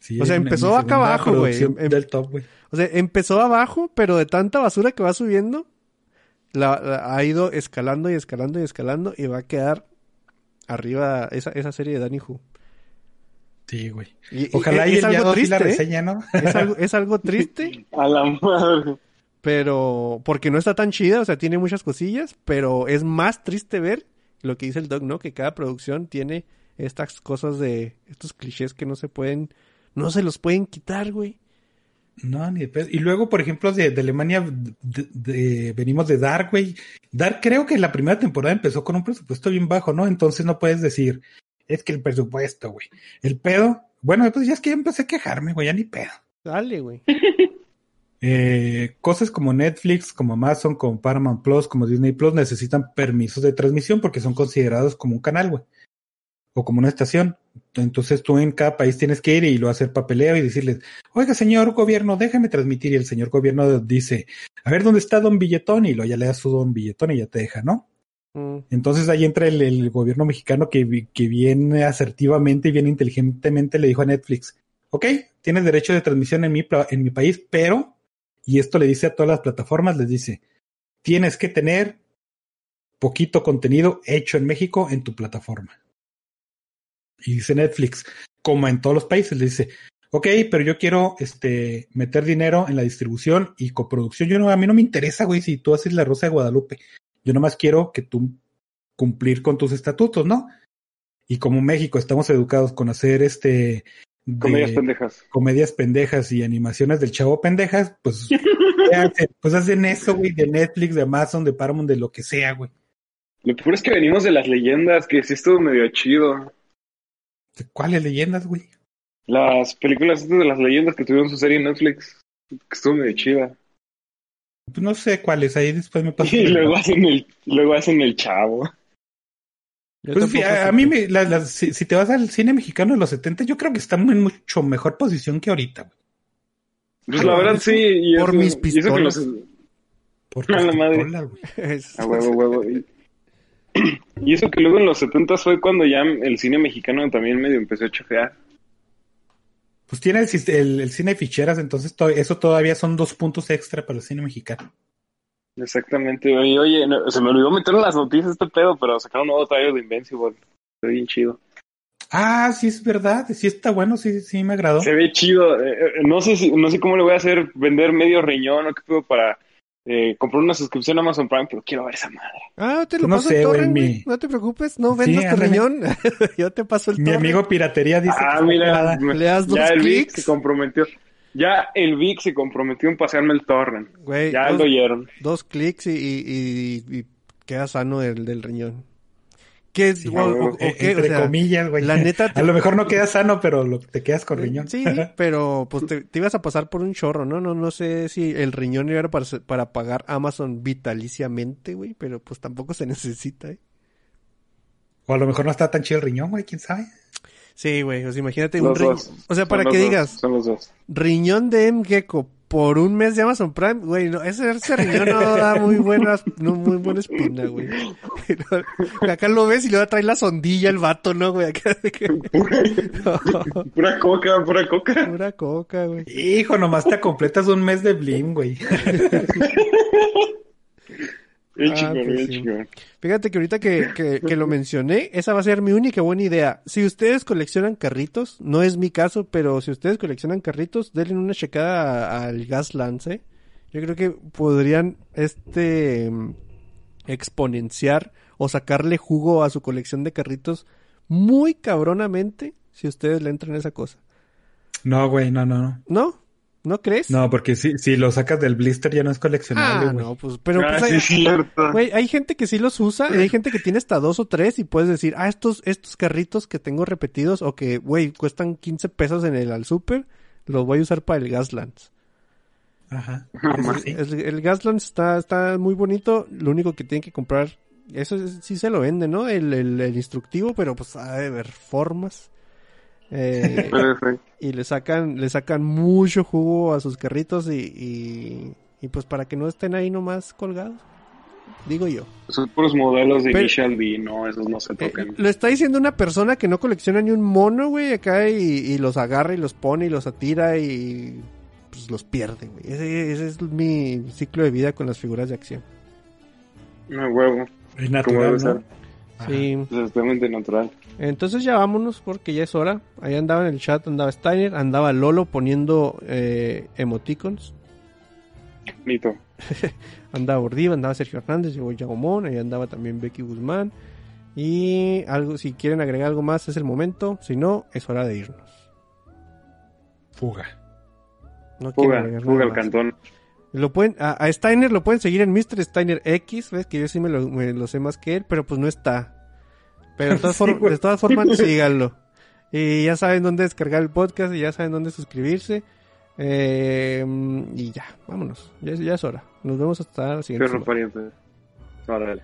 Sí, o sea, empezó acá abajo, güey. Em- Del top, güey. O sea, empezó abajo, pero de tanta basura que va subiendo, la, la- ha ido escalando y escalando y escalando y va a quedar arriba esa, esa serie de Danny Hu. Sí, güey. Y- y- Ojalá es y el día algo sí la triste, ¿eh? reseña, ¿no? Es algo, es algo triste, A la madre. pero porque no está tan chida, o sea, tiene muchas cosillas, pero es más triste ver lo que dice el Doc, ¿no? Que cada producción tiene estas cosas de estos clichés que no se pueden, no se los pueden quitar, güey. No, ni de pedo. Y luego, por ejemplo, de, de Alemania de- de- venimos de Dark, güey. Dark creo que la primera temporada empezó con un presupuesto bien bajo, ¿no? Entonces no puedes decir, es que el presupuesto, güey. El pedo, bueno, pues ya es que ya empecé a quejarme, güey, ya ni pedo. Dale, güey. Eh, cosas como Netflix, como Amazon, como Paramount Plus, como Disney Plus necesitan permisos de transmisión porque son considerados como un canal, güey. O como una estación. Entonces tú en cada país tienes que ir y lo hacer papeleo y decirles, oiga, señor gobierno, déjame transmitir. Y el señor gobierno dice, a ver, ¿dónde está don Billetón? Y lo ya le das su don Billetón y ya te deja, ¿no? Mm. Entonces ahí entra el, el gobierno mexicano que, que bien asertivamente y bien inteligentemente le dijo a Netflix, ok, tienes derecho de transmisión en mi, en mi país, pero, y esto le dice a todas las plataformas, les dice, tienes que tener poquito contenido hecho en México en tu plataforma. Y dice Netflix, como en todos los países, le dice, ok, pero yo quiero este, meter dinero en la distribución y coproducción. Yo no, a mí no me interesa, güey, si tú haces la Rosa de Guadalupe. Yo nomás quiero que tú cumplir con tus estatutos, ¿no? Y como México estamos educados con hacer este de Comedias pendejas. comedias pendejas y animaciones del chavo pendejas, pues ¿qué hacen? pues hacen eso, güey, de Netflix, de Amazon, de Paramount, de lo que sea, güey. Lo peor es que venimos de las leyendas, que sí estuvo medio chido. ¿De ¿Cuáles leyendas, güey? Las películas estas de las leyendas que tuvieron su serie en Netflix, que estuvo medio chida. Pues no sé cuáles, ahí después me pasa. Y luego hacen el, luego hacen el chavo. Yo Pues, a, a mí, me, la- la- si, si te vas al cine mexicano de los 70, yo creo que está en mucho mejor posición que ahorita, güey. Pues la verdad sí. Y Por eso- mis y eso que los- pistolas. Por la madre. pistolas, güey. A huevo, huevo. Y, y eso que luego en los 70 fue cuando ya el cine mexicano también medio empezó a chafear. Pues tiene el, el- el cine de ficheras, entonces to- eso todavía son dos puntos extra para el cine mexicano. Exactamente. Oye, oye, no, se me olvidó meter en las noticias este pedo, pero sacaron un nuevo trailer de Invincible. Está bien chido. Ah, sí es verdad, sí está bueno, sí, sí me agradó. Se ve chido. eh, eh, no sé si, no sé cómo le voy a hacer vender medio riñón o qué pedo para eh, comprar una suscripción a Amazon Prime, pero quiero ver esa madre. Ah, te lo No paso sé, el güey, torrent, mi-. No te preocupes, no Sí, vendas tu riñón. Yo te paso el Mi torrent. amigo Piratería dice Ah, que mira, me- Le das dos ya el Vic se comprometió. Ya el Vic se comprometió en pasarme el torrent. Güey, Ya dos, lo oyeron. dos clics y, y, y, y queda sano del, del riñón. ¿Qué? Sí, o, o- huevo. o Eh, qué? O entre sea, comillas, güey. la neta te- A lo mejor no quedas sano, pero lo, te quedas con riñón. Sí, pero pues te, te ibas a pasar por un chorro, ¿no? No no sé si el riñón era para, para pagar Amazon vitaliciamente, güey, pero pues tampoco se necesita, ¿eh? O a lo mejor no está tan chido el riñón, güey, quién sabe. Sí, güey, o sea, imagínate un Los riñón. dos. O sea, Son para que dos, digas, Son los dos. riñón de M. Gecko por un mes de Amazon Prime, güey, no, ese, ese riñón no da muy buenas, no, muy buena espina, güey. Acá lo ves y le va a traer la sondilla el vato, ¿no, güey? Acá. Pura coca, pura coca. Pura coca, güey. Hijo, nomás te completas un mes de Blim, güey. Bien Ah, chingón, pues bien sí. chingón. Fíjate que ahorita que, que, que lo mencioné, esa va a ser mi única buena idea. Si ustedes coleccionan carritos, no es mi caso, pero si ustedes coleccionan carritos, denle una checada al Gaslands, ¿eh? Yo creo que podrían, este, exponenciar o sacarle jugo a su colección de carritos muy cabronamente si ustedes le entran a esa cosa. No, güey, no, no, no. ¿No? ¿No crees? No, porque si, si lo sacas del blister ya no es coleccionable, Ah, güey. no, pues, pero ah, pues, sí, hay- es cierto. Güey, hay gente que sí los usa y hay gente que tiene hasta dos o tres y puedes decir, ah, estos, estos carritos que tengo repetidos o que, güey, cuestan 15 pesos en el al super, los voy a usar para el Gaslands. Ajá. Sí. El, el Gaslands está, está muy bonito, lo único que tienen que comprar, eso es- sí se lo vende, ¿no? El, el, el instructivo, pero pues ha de ver formas. Eh, y le sacan, le sacan mucho jugo a sus carritos y, y, y pues para que no estén ahí nomás colgados, digo yo. Son puros modelos de Pero- Initial D, no, esos no se Eh, tocan. lo está diciendo una persona que no colecciona ni un mono, güey, acá y, y los agarra y los pone y los atira y pues los pierde, güey. Ese, ese es mi ciclo de vida con las figuras de acción. No, huevo. Es Como natural, debe ¿no? Sí. Es extremadamente natural. Entonces ya vámonos porque ya es hora. Ahí andaba en el chat, andaba Steiner, andaba Lolo poniendo eh, emoticons. Mito. Andaba Bordiva, andaba Sergio Hernández, llegó Yagomón, ahí andaba también Becky Guzmán. Y algo, si quieren agregar algo más es el momento, si no, es hora de irnos. Fuga. No quiero Fuga, fuga al cantón. Lo pueden, a, a Steiner lo pueden seguir en Mr. Steiner X, ves que yo sí me lo, me lo sé más que él, pero pues no está. Pero de todas, Sí, de todas formas, síganlo. Y ya saben dónde descargar el podcast y ya saben dónde suscribirse. Eh, y ya, vámonos. Ya, es- ya es hora. Nos vemos hasta la siguiente. Semana. pariente. Órale.